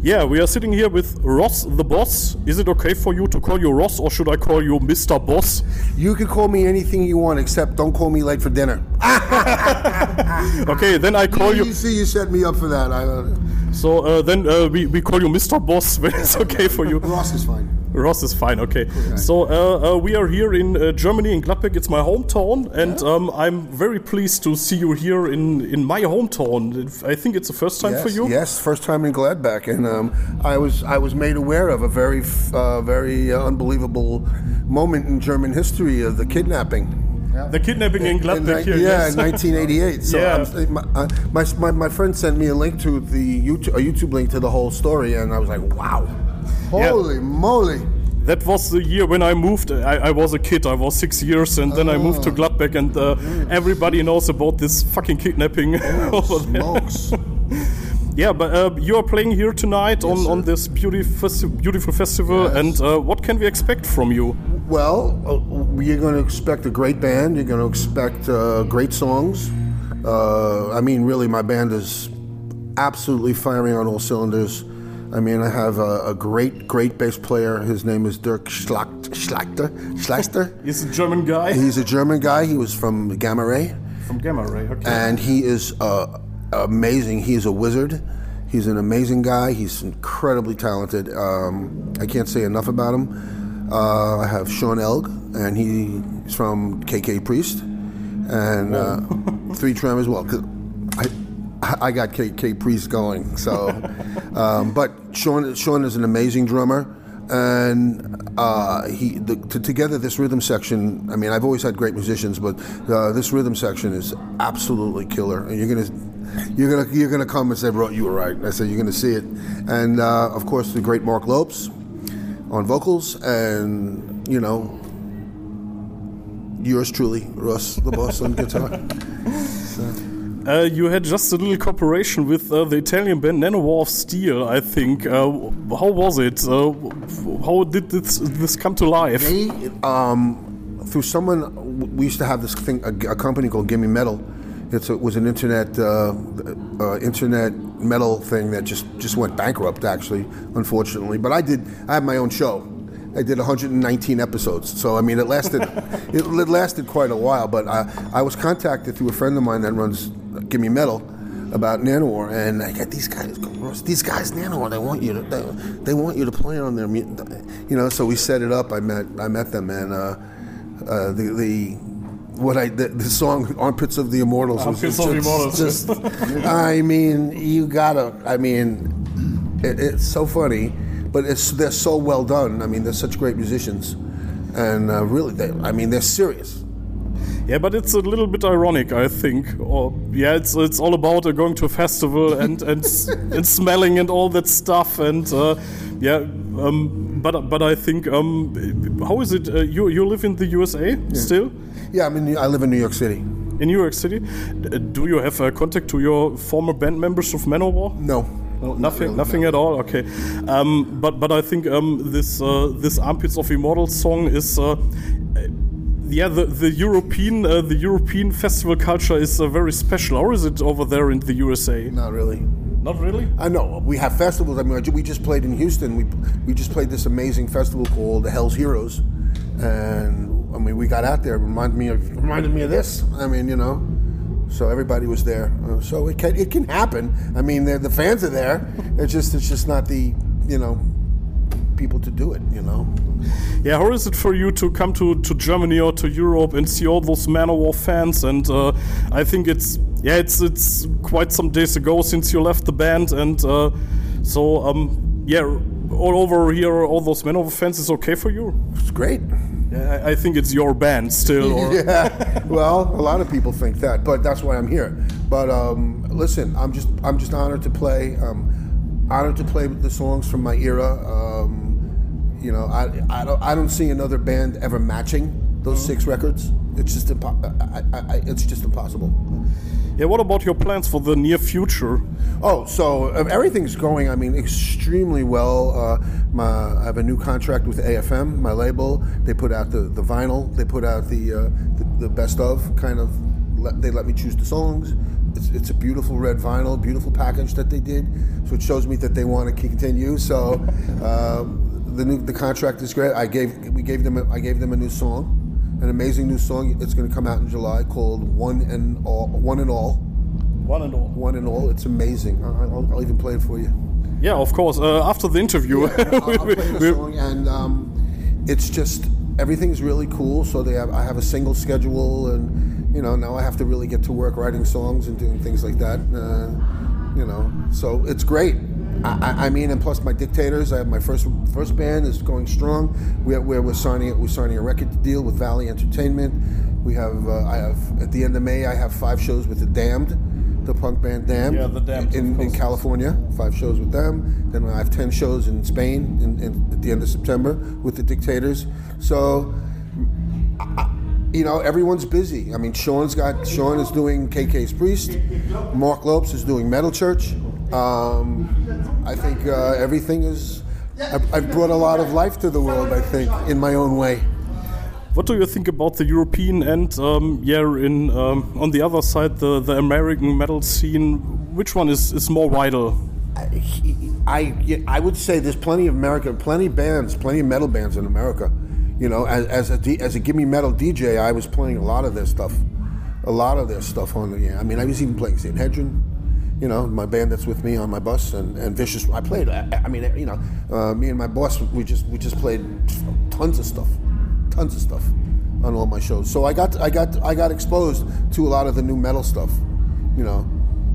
Yeah, we are sitting here with Ross the boss. Is it okay for you to call you Ross or should I call you Mr. Boss? You can call me anything you want except don't call me late for dinner. okay, then I call you. You see, you set me up for that. I, uh... So uh, then uh, we, we call you Mr. Boss when it's okay for you. Ross is fine. Ross is fine, okay. okay. So uh, uh, we are here in uh, Germany, in Gladbeck. It's my hometown, and yeah. um, I'm very pleased to see you here in, in my hometown. I think it's the first time yes, for you. Yes, first time in Gladbeck, and um, I was I was made aware of a very uh, very uh, unbelievable moment in German history of the kidnapping. Yeah. The kidnapping in, in Gladbeck in, here. Yeah, yes. in 1988. So yeah. my, uh, my, my, my, friend sent me a link to the YouTube, a YouTube link to the whole story, and I was like, wow. Holy yeah. moly! That was the year when I moved. I, I, was a kid. I was six years, and then I moved to ah. Gladbeck, and uh, everybody knows about this fucking kidnapping oh, smokes. yeah, but uh, you are playing here tonight yes, on, on this beauty festi beautiful festival, yes. and uh, what can we expect from you? Well, uh, you're going to expect a great band. You're going to expect uh, great songs. Uh, I mean, really, my band is absolutely firing on all cylinders. I mean, I have a, a, great, great bass player. His name is Dirk Schlacht, Schlachter. Schlachter. He's a German guy. He's a German guy. He was from Gamma Ray. From Gamma Ray, okay. And he is uh, amazing. He's a wizard. He's an amazing guy. He's incredibly talented. Um, I can't say enough about him. Uh, I have Sean Elg, and he's from KK Priest, and uh, three trem as well. I, I got K, K Priest going. So, um, but Sean Sean is an amazing drummer, and uh, he the, to, together this rhythm section. I mean, I've always had great musicians, but uh, this rhythm section is absolutely killer. And you're gonna you're gonna you're gonna come and say, "Bro, you were right." I said, "You're gonna see it," and uh, of course the great Mark Lopes on vocals, and you know yours truly, Russ, the boss on guitar. Uh, you had just a little cooperation with uh, the Italian band Nanowar of Steel, I think. Uh, how was it? Uh, how did this, this come to life? They, um, through someone, we used to have this thing, a, a company called Gimme Metal. A, it was an internet uh, uh, internet metal thing that just just went bankrupt, actually, unfortunately. But I did. I had my own show. I did 119 episodes, so I mean, it lasted. it, it lasted quite a while. But I, I was contacted through a friend of mine that runs Gimme Metal about Nanowar, and I got these guys. These guys, Nanowar, they want you to. They, they want you to play on their, you know. So we set it up. I met I met them, and uh, uh, the the what I the, the song "Armpits of the Immortals" was Armpits just, of the Immortals. just- I mean, you gotta. I mean, it, it's so funny, but it's they're so well done. I mean, they're such great musicians, and uh, really, they, I mean, they're serious. Yeah, but it's a little bit ironic, I think. Or yeah, it's it's all about uh, going to a festival and and and smelling and all that stuff and uh, yeah. Um, but but I think um, how is it? Uh, you you live in the USA still? Yeah, I mean, I live in New York City. In New York City, do you have uh, contact to your former band members of Manowar? No. No, nothing, nothing at all. Okay, um, but but I think um, this uh, this Armpits of Immortals song is, uh, yeah, the the European uh, the European festival culture is uh, very special. Or is it over there in the USA? Not really. Not really. I know we have festivals. I mean, we just played in Houston. We we just played this amazing festival called the Hell's Heroes, and I mean, we got out there. It reminded me of reminded me of this. I mean, you know, so everybody was there. Uh, so it can it can happen. I mean, the the fans are there. It's just it's just not the you know people to do it. You know. Yeah, how is it for you to come to, to Germany or to Europe and see all those Manowar fans? And uh, I think it's yeah, it's it's quite some days ago since you left the band, and uh, so um, yeah, all over here, all those Manowar fans is okay for you. It's great. Yeah, I, I think it's your band still. Or, yeah. Well, a lot of people think that, but that's why I'm here. But um, listen, I'm just I'm just honored to play. Um, honored to play with the songs from my era. Um, you know, I, I don't I don't see another band ever matching those six records. It's just impo- I, I, I, it's just impossible. Yeah. What about your plans for the near future? Oh, so uh, everything's going. I mean, extremely well. Uh, my, I have a new contract with AFM, my label. They put out the, the vinyl. They put out the, uh, the the best of kind of. Let, they let me choose the songs. It's, it's a beautiful red vinyl, beautiful package that they did. So it shows me that they want to continue. So um, the new the contract is great. I gave we gave them a, I gave them a new song, an amazing new song. It's going to come out in July called One and All. One and All. One and all. One and all. It's amazing. I- I'll, I'll even play it for you. Yeah, of course. Uh, after the interview, I'll, I'll play the song, and um, it's just everything's really cool. So they have I have a single schedule, and you know now I have to really get to work writing songs and doing things like that. Uh, you know, so it's great. I, I- I mean, and plus my dictators. I have my first first band is going strong. We're, we're, we're signing we're signing a record deal with Valley Entertainment. We have uh, I have at the end of May I have five shows with the Damned, the punk band Damned. Yeah, The Damned, in, in. California. Five shows with them. Then I have ten shows in Spain in, in, at the end of September with the Dictators. So you know, everyone's busy. I mean, Sean's got Sean is doing KK's Priest. Mark Lopes is doing Metal Church. Um, I think uh, everything is. I've, I've brought a lot of life to the world. I think in my own way. What do you think about the European and um, yeah, in um, on the other side, the the American metal scene? Which one is, is more vital? I I would say there's plenty of America, plenty of bands, plenty of metal bands in America. You know, as, as a D, as a gimme metal DJ, I was playing a lot of their stuff, a lot of their stuff on the. Yeah, I mean, I was even playing St. Hedron. You know, my band that's with me on my bus and, and Vicious. I played. I, I mean, you know, uh, me and my boss, we just we just played tons of stuff, tons of stuff on all my shows. So I got I got I got exposed to a lot of the new metal stuff. You know,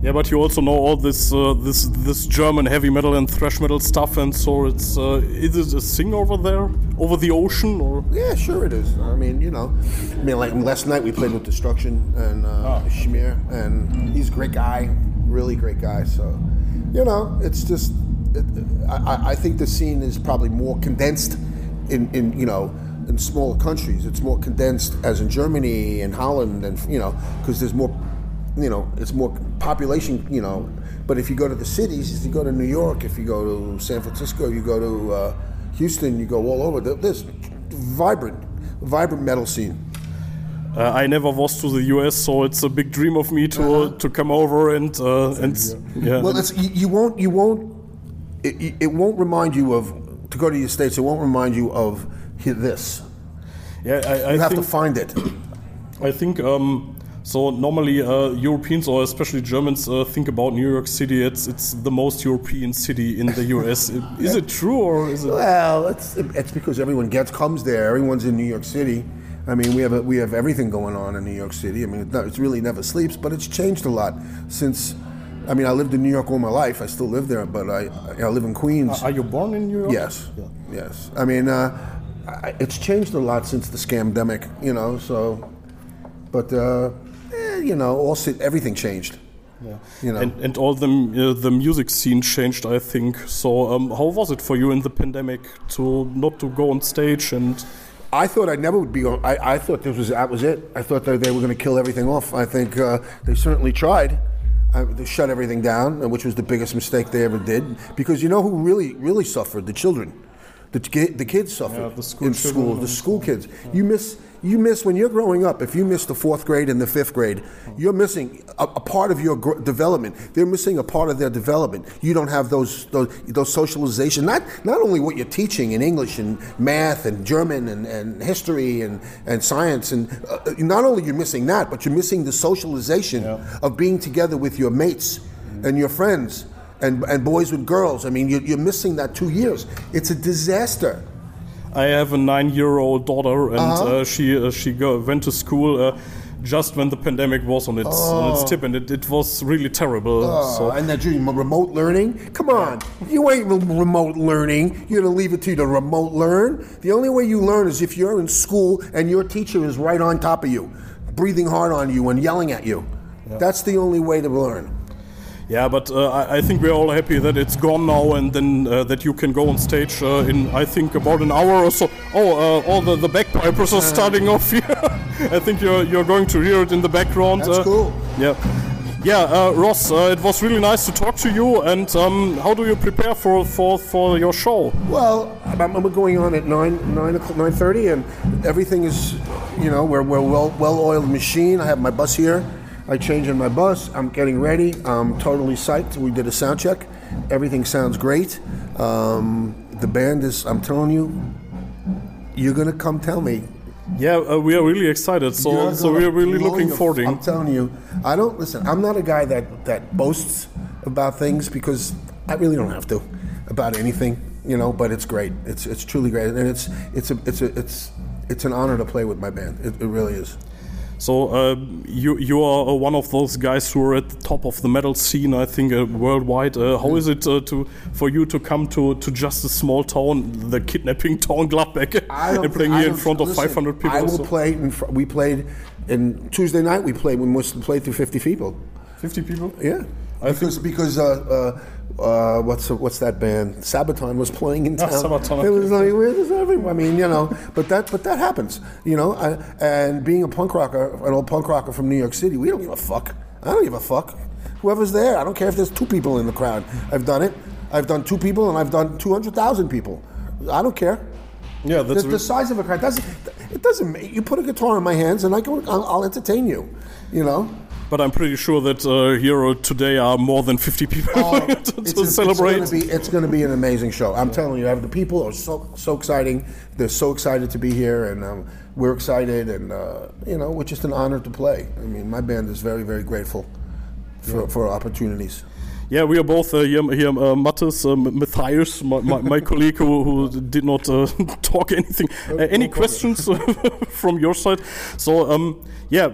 Yeah, but you also know all this uh, this this German heavy metal and thrash metal stuff, and so it's uh, is it a thing over there, over the ocean, or Yeah, sure it is. I mean, you know, I mean, like last night we played with Destruction and uh, Shamir, and he's a great guy, really great guy. So, you know, it's just, it, I, I- think the scene is probably more condensed in, in you know, in smaller countries. It's more condensed, as in Germany and Holland, and you know, because there's more, you know, it's more population, you know. But if you go to the cities, if you go to New York, if you go to San Francisco, you go to uh, Houston, you go all over. there- There's vibrant, vibrant metal scene. Uh, I never was to the US, so it's a big dream of me to to come over and uh, and yeah. Well, it's, you, you won't. You won't. It, it- it won't remind you of to go to the states. It won't remind you of this. Yeah, I, I you have think, to find it. I think um, so. Normally, uh, Europeans or especially Germans uh, think about New York City. It's it's the most European city in the US. is it true or is it? Well, it's it's because everyone gets comes there. Everyone's in New York City. I mean, we have a, we have everything going on in New York City. I mean, it's, not, it's really never sleeps, but it's changed a lot since. I mean, I lived in New York all my life. I still live there, but I I live in Queens. Are you born in New York? Yes. Yes. I mean, uh, I, it's changed a lot since the scamdemic, you know. So, but uh, eh, you know, all everything changed. Yeah. You know. And, and all the uh, the music scene changed, I think. So, um, how was it for you in the pandemic to not to go on stage and? I thought I never would be. On, I, I thought this was that was it. I thought that they were going to kill everything off. I think uh, they certainly tried. Uh, they shut everything down, uh, which was the biggest mistake they ever did. Because you know who really really suffered? The children. The, the kids suffered the school in school. The school kids. You miss. You miss when you're growing up. If you miss the fourth grade and the fifth grade, you're missing a, a part of your gr- development. They're missing a part of their development. You don't have those those, those socialization. Not not only what you're teaching in English and math and German and, and history and, and science and uh, not only you're missing that, but you're missing the socialization of being together with your mates and your friends and, and boys with girls. I mean, you're, you're missing that two years. It's a disaster. I have a nine-year-old daughter, and Uh-huh. uh, she uh, she go, went to school uh, just when the pandemic was on its on its Oh. tip, and it, it was really terrible. Oh, so and that you're remote learning? Come on, you ain't remote learning. You're gonna leave it to the remote learn. The only way you learn is if you're in school and your teacher is right on top of you, breathing hard on you and yelling at you. That's the only way to learn. Yeah, but uh, I, I think we're all happy that it's gone now, and then uh, that you can go on stage uh, in I think about an hour or so. Oh, uh, all the, the bagpipers are starting off here. I think you're you're going to hear it in the background. That's uh, cool. Yeah. Yeah, uh, Ross, uh, it was really nice to talk to you. And um, how do you prepare for, for, for your show? Well, I'm, I'm going on at nine nine o'clock nine thirty, and everything is, you know, we're we're well well oiled machine. I have my bus here. I change in my bus. I'm getting ready. I'm totally psyched. We did a sound check. Everything sounds great. Um, the band is. I'm telling you, you're gonna come tell me. Yeah, uh, we are really excited. So, so we are really looking forward. I'm telling you, I don't listen. I'm not a guy that that boasts about things because I really don't have to about anything, you know. But it's great. It's it's truly great, and it's it's a it's a it's it's an honor to play with my band. It, it really is. So uh, you you are uh, one of those guys who are at the top of the metal scene, I think, uh, worldwide. Uh, how is it uh, to for you to come to, to just a small town, the kidnapping town Gladbeck, and playing here in front of 500 people? I will so? play. In fr- we played in Tuesday night. We played. We must play through 50 people. 50 people? Yeah. Because because uh, uh, uh, what's what's that band? Sabaton was playing in Ah, town. Sabaton. It was like where is everyone? I mean, you know, but that but that happens, you know. I, and being a punk rocker, an old punk rocker from New York City, we don't give a fuck. I don't give a fuck. Whoever's there, I don't care if there's two people in the crowd. I've done it. I've done two people, and I've done two hundred thousand people. I don't care. Yeah, that's the, the size of a crowd doesn't. It doesn't. You put a guitar in my hands, and I go. I'll, I'll entertain you. You know. But I'm pretty sure that uh, here uh, today are more than 50 people to, to It's, celebrate. It's going, to be, it's going to be an amazing show. I'm telling you, the people are so so exciting. They're so excited to be here, and um, we're excited, and uh, you know, we're just an honor to play. I mean, my band is very very grateful for, Yeah. for opportunities. Yeah, we are both uh, here. here uh, Mattes, um, Matthias, my, my, my colleague who, who did not uh, talk anything. Uh, any questions from your side? So, um, yeah,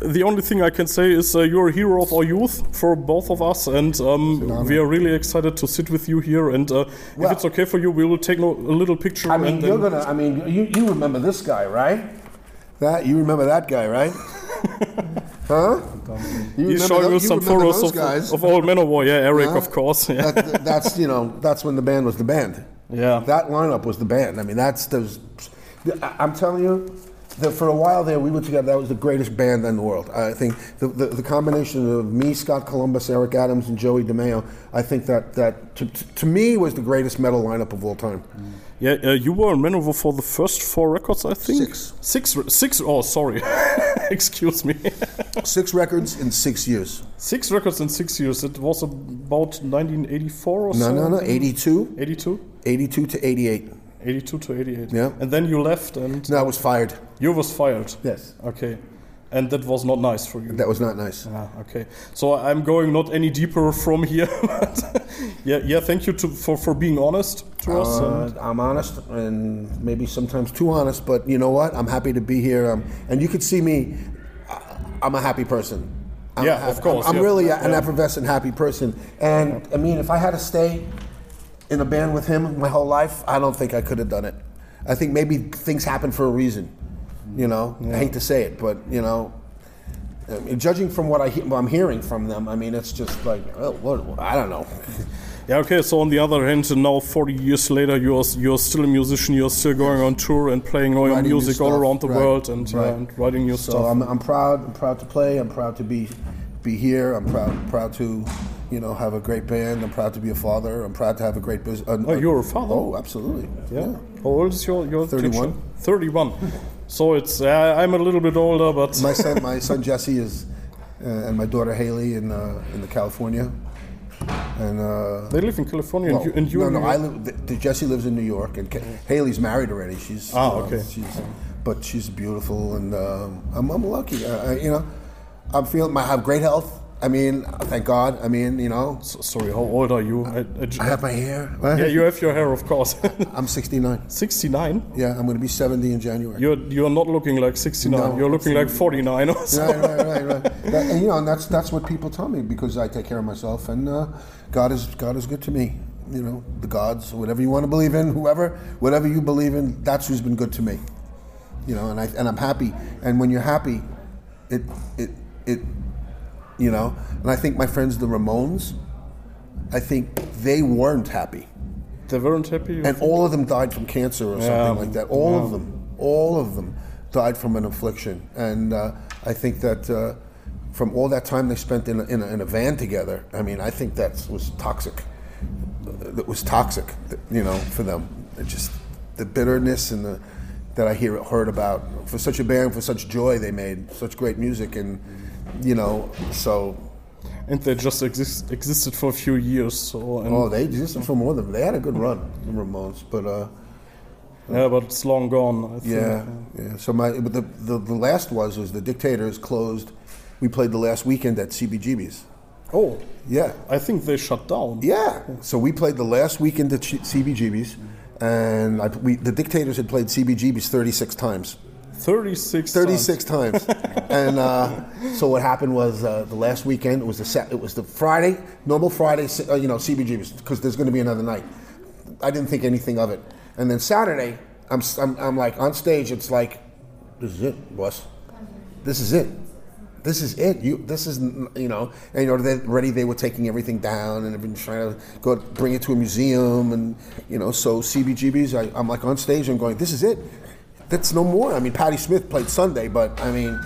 the only thing I can say is uh, you're a hero of our youth for both of us, and um, we are really excited to sit with you here. And uh, if it's okay for you, we will take no, a little picture. I mean, you're gonna. I mean, you, you remember this guy, right? That you remember that guy, right? huh? You He's showing us you some photos of, of old Manowar. Yeah, Eric, of course. Yeah. That, that's you know that's when the band was the band. Yeah. That lineup was the band. I mean, that's those. I'm telling you, that for a while there, we were together. That was the greatest band in the world. I think the, the, the combination of me, Scott Columbus, Eric Adams, and Joey DeMeo, I think that, that to, to, to me was the greatest metal lineup of all time. Yeah, uh, you were in Manowar for the first four records, I think. Six. Six. re- Six. Oh, sorry. Excuse me. six records in six years. Six records in six years. It was about 1984 or No, so. no, no. 82. 82. 82 to 88. 82 to 88. Yeah. And then you left and. No, I was fired. You was fired. Yes. Okay. And that was not nice for you. That was not nice. Ah, okay. So I'm going not any deeper from here. yeah, yeah. Thank you to, for for being honest to us. Uh, and- I'm honest and maybe sometimes too honest, but you know what? I'm happy to be here. Um, and you could see me. I'm a happy person. I'm Yeah, happy- of course, I'm, I'm yeah. really an Yeah. effervescent, happy person. And I mean, if I had to stay in a band with him my whole life, I don't think I could have done it. I think maybe things happen for a reason. You know, I hate to say it, but you know, I mean, judging from what I he- I'm hearing from them, I mean, it's just like, oh, what, I don't know. Yeah, okay. So on the other hand, now 40 years later, you're you're still a musician. You're still going on tour and playing all your music all around the right, world and, yeah, right. and writing new so stuff. I'm, I'm proud. I'm proud to play. I'm proud to be be here. I'm proud proud to you know have a great band. I'm proud to be a father. I'm proud to have a great business. Oh, you're a father? Oh, absolutely. yeah. How old is your your 31. teacher? 31. so it's uh, I'm a little bit older, but My son, my son Jesse is, uh, and my daughter Haley in uh, in the California, and uh, they live in California, well, and you, and you no, no, I live. The, the Jesse lives in New York, and Haley's married already. She's Ah, okay. She's, but she's beautiful, and um I'm, I'm lucky. Uh, I, you know, I'm feeling. I have great health. I mean, thank God. I mean, you know. sorry, how old are you? I, I have my hair. Yeah, you have your hair, of course. I'm 69. 69? Yeah, I'm going to be 70 in January. You're you're not looking like 69. No, you're looking like 49 or so. right, right, right, right. That- and you know, and that's that's what people tell me because I take care of myself, and uh, God is God is good to me. You know, the gods, whatever you want to believe in, whoever, whatever you believe in, that's who's been good to me. You know, and I and I'm happy. And when you're happy, it it it, you know, and I think my friends the Ramones, I think they weren't happy. They weren't happy. And think? all of them died from cancer or Yeah. something like that. All of them, all of them died from an affliction. And uh, I think that uh, from all that time they spent in a, in, a, in a van together, I mean, I think that was toxic. That was toxic, you know, for them. It just the bitterness and the that I hear heard about for such a band, for such joy they made, such great music, and you know, so And they just exist, existed for a few years. So and oh, they existed for more than they had a good run, the Ramones, but. uh yeah, but it's long gone. I think. Yeah, yeah. So my, but the, the the last was was the Dictators closed. We played the last weekend at CBGB's. Oh, Yeah, I think they shut down. yeah. So we played the last weekend at CBGB's, and I, we the Dictators had played CBGB's 36 times. 36. 36 times. and uh, so what happened was uh, the last weekend it was the set, it was the Friday, normal Friday, uh, you know, CBGB's because there's going to be another night. I didn't think anything of it. And then Saturday, I'm, I'm, I'm like on stage. It's like, this is it, boss. This is it. This is it. You. This is you know. And you know, they already they were taking everything down and everything trying to go bring it to a museum and you know. So CBGB's, I, I'm like on stage. I'm going. This is it. That's no more. I mean, Patti Smith played Sunday, but I mean,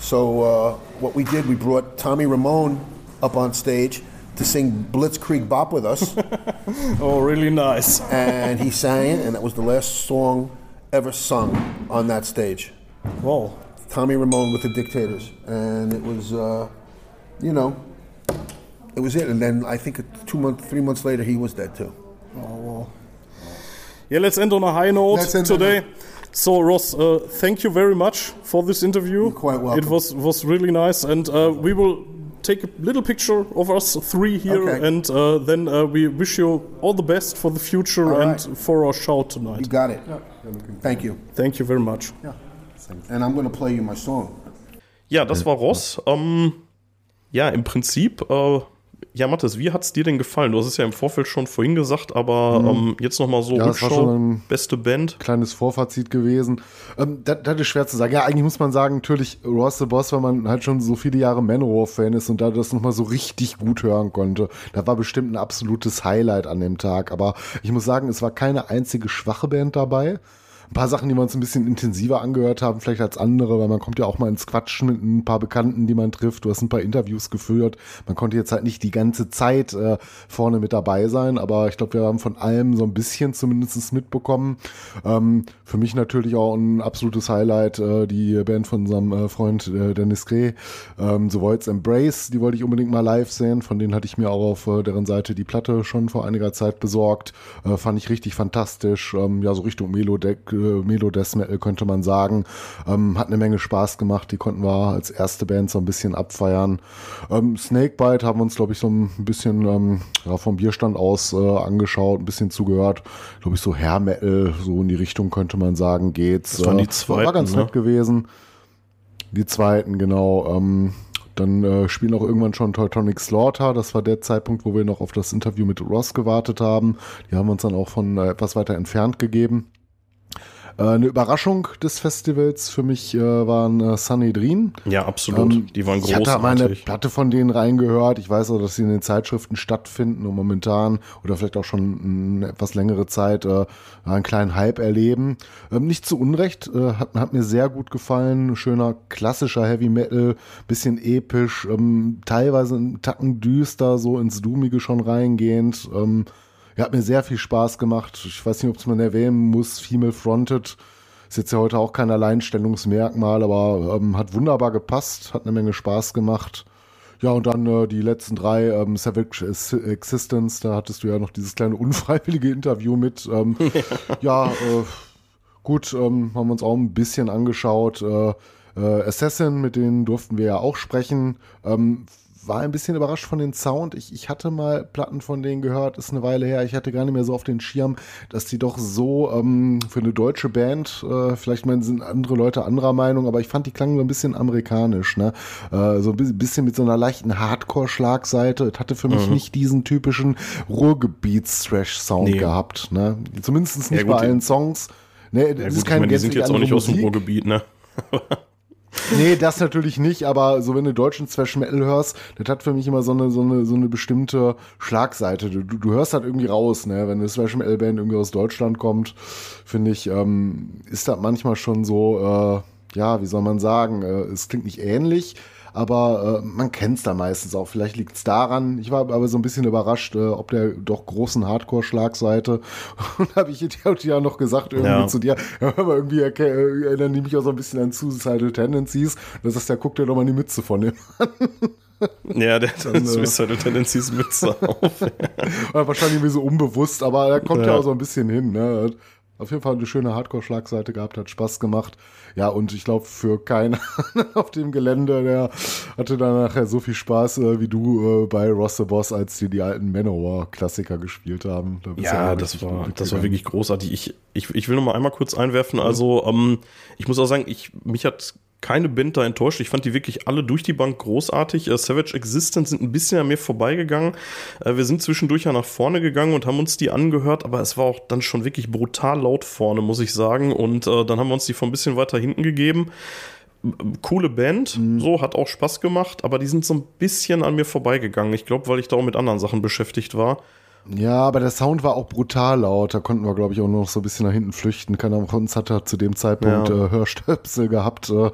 so uh, what we did, we brought Tommy Ramone up on stage to sing Blitzkrieg Bop with us. Oh, really nice. and he sang it, and that was the last song ever sung on that stage. Wow. Tommy Ramone with the Dictators, and it was, uh, you know, it was it. And then I think two months, three months later, he was dead too. Oh, well. Yeah, let's end on a high note today. So, Ross, uh, thank you very much for this interview. You're quite welcome. It was was really nice, and uh, we will take a little picture of us three here, Okay. and uh, then uh, we wish you all the best for the future All and right. for our show tonight. You got it. Thank you. Thank you very much. And I'm going to play you my song. Ja, das war Ross. Ähm, ja, im Prinzip, äh, ja, Mathis, wie hat's dir denn gefallen? Du hast es ja im Vorfeld schon vorhin gesagt, aber Mhm. ähm, jetzt nochmal so Ja, Rückschau, beste Band. Kleines Vorfazit gewesen. Ähm, das, das ist schwer zu sagen. Ja, eigentlich muss man sagen, natürlich Ross the Boss, weil man halt schon so viele Jahre Manowar-Fan ist und da das nochmal so richtig gut hören konnte. Da war bestimmt ein absolutes Highlight an dem Tag. Aber ich muss sagen, es war keine einzige schwache Band dabei. Ein paar Sachen, die wir uns ein bisschen intensiver angehört haben, vielleicht als andere, weil man kommt ja auch mal ins Quatschen mit ein paar Bekannten, die man trifft. Du hast ein paar Interviews geführt. Man konnte jetzt halt nicht die ganze Zeit äh, vorne mit dabei sein, aber ich glaube, wir haben von allem so ein bisschen zumindest mitbekommen. Ähm, für mich natürlich auch ein absolutes Highlight, äh, die Band von unserem äh, Freund äh, Dennis Grey, ähm, The Voids Embrace, die wollte ich unbedingt mal live sehen. Von denen hatte ich mir auch auf äh, deren Seite die Platte schon vor einiger Zeit besorgt. Äh, fand ich richtig fantastisch. Ähm, ja, so Richtung Melodec, äh, Melo Death Metal könnte man sagen. Ähm, hat eine Menge Spaß gemacht. Die konnten wir als erste Band so ein bisschen abfeiern. Ähm, Snakebite haben wir uns, glaube ich, so ein bisschen ähm, ja, vom Bierstand aus äh, angeschaut, ein bisschen zugehört. Glaube ich, so Hair Metal, so in die Richtung könnte man sagen, geht's. Das waren die Äh, zweiten, War ganz ne? nett gewesen. Die zweiten, genau. Ähm, dann äh, spielen auch irgendwann schon Teutonic Slaughter. Das war der Zeitpunkt, wo wir noch auf das Interview mit Ross gewartet haben. Die haben wir uns dann auch von äh, etwas weiter entfernt gegeben. Äh, eine Überraschung des Festivals für mich äh, waren äh, Sunny Dream. Ja, absolut. Die waren Ich hatte mal eine großartig. Platte von denen reingehört. Ich weiß auch, dass sie in den Zeitschriften stattfinden und momentan oder vielleicht auch schon eine etwas längere Zeit äh, einen kleinen Hype erleben. Ähm, nicht zu Unrecht, hat, hat mir sehr gut gefallen. Schöner klassischer Heavy Metal, bisschen episch, ähm, teilweise einen Tacken düster, so ins Doomige schon reingehend. Ja, hat mir sehr viel Spaß gemacht. Ich weiß nicht, ob es man erwähnen muss. Female Fronted ist jetzt ja heute auch kein Alleinstellungsmerkmal, aber ähm, hat wunderbar gepasst, hat eine Menge Spaß gemacht. Ja, und dann äh, die letzten drei, ähm, Savage Ex- Existence, da hattest du ja noch dieses kleine unfreiwillige Interview mit. Ähm, ja, äh, gut, ähm, haben wir uns auch ein bisschen angeschaut. Äh, äh, Assassin, mit denen durften wir ja auch sprechen. Ähm, war ein bisschen überrascht von den Sound. Ich, ich hatte mal Platten von denen gehört, ist eine Weile her. Ich hatte gar nicht mehr so auf den Schirm, dass die doch so ähm, für eine deutsche Band, äh, vielleicht meinen sind andere Leute anderer Meinung, aber ich fand die klangen so ein bisschen amerikanisch, ne? Äh, so ein bi- bisschen mit so einer leichten Hardcore-Schlagseite. Es hatte für mich Mhm. nicht diesen typischen Ruhrgebiets-Thrash-Sound Nee. gehabt, ne? Zumindest nicht Ja, gut, bei allen Songs. Ne, Ja, das gut, ist ich kein meine, die sind jetzt auch nicht aus dem. Ruhrgebiet, ne? Nee, das natürlich nicht, aber so wenn du deutschen Thrash Metal hörst, das hat für mich immer so eine, so eine, so eine bestimmte Schlagseite. Du, du, hörst halt irgendwie raus, ne? Wenn eine Thrash Metal Band irgendwie aus Deutschland kommt, finde ich, ähm, ist das manchmal schon so, äh, ja, wie soll man sagen, äh, es klingt nicht ähnlich, aber äh, man kennt es da meistens auch. Vielleicht liegt es daran. Ich war aber so ein bisschen überrascht, äh, ob der doch großen Hardcore-Schlagseite. Und habe ich ja noch gesagt, irgendwie Ja. zu dir, ja, aber irgendwie äh, erinnern die mich auch so ein bisschen an Suicidal Tendencies. Das ist ja, guck dir doch mal die Mütze von dem an. Ja, der hat äh, Suicidal Tendencies Mütze auf. Wahrscheinlich irgendwie so unbewusst, aber er kommt ja. Ja. auch so ein bisschen hin. Ne? Auf jeden Fall eine schöne Hardcore-Schlagseite gehabt, hat Spaß gemacht. Ja, und ich glaube, für keinen auf dem Gelände, der hatte dann nachher so viel Spaß äh, wie du äh, bei Ross the Boss, als die die alten Manowar-Klassiker gespielt haben. Da Ja, ja das war, das war wirklich großartig. Ich, ich, ich will noch mal einmal kurz einwerfen. Also, ähm, ich muss auch sagen, ich, mich hat keine Band da enttäuscht. Ich fand die wirklich alle durch die Bank großartig. Äh, Savage Existence sind ein bisschen an mir vorbeigegangen. Äh, wir sind zwischendurch ja nach vorne gegangen und haben uns die angehört, aber es war auch dann schon wirklich brutal laut vorne, muss ich sagen. Und äh, dann haben wir uns die von ein bisschen weiter hinten gegeben. Coole Band, so hat auch Spaß gemacht, aber die sind so ein bisschen an mir vorbeigegangen. Ich glaube, weil ich da auch mit anderen Sachen beschäftigt war. Ja, aber der Sound war auch brutal laut. Da konnten wir, glaube ich, auch noch so ein bisschen nach hinten flüchten. Keiner von uns hatte zu dem Zeitpunkt Ja. äh, Hörstöpsel gehabt, äh,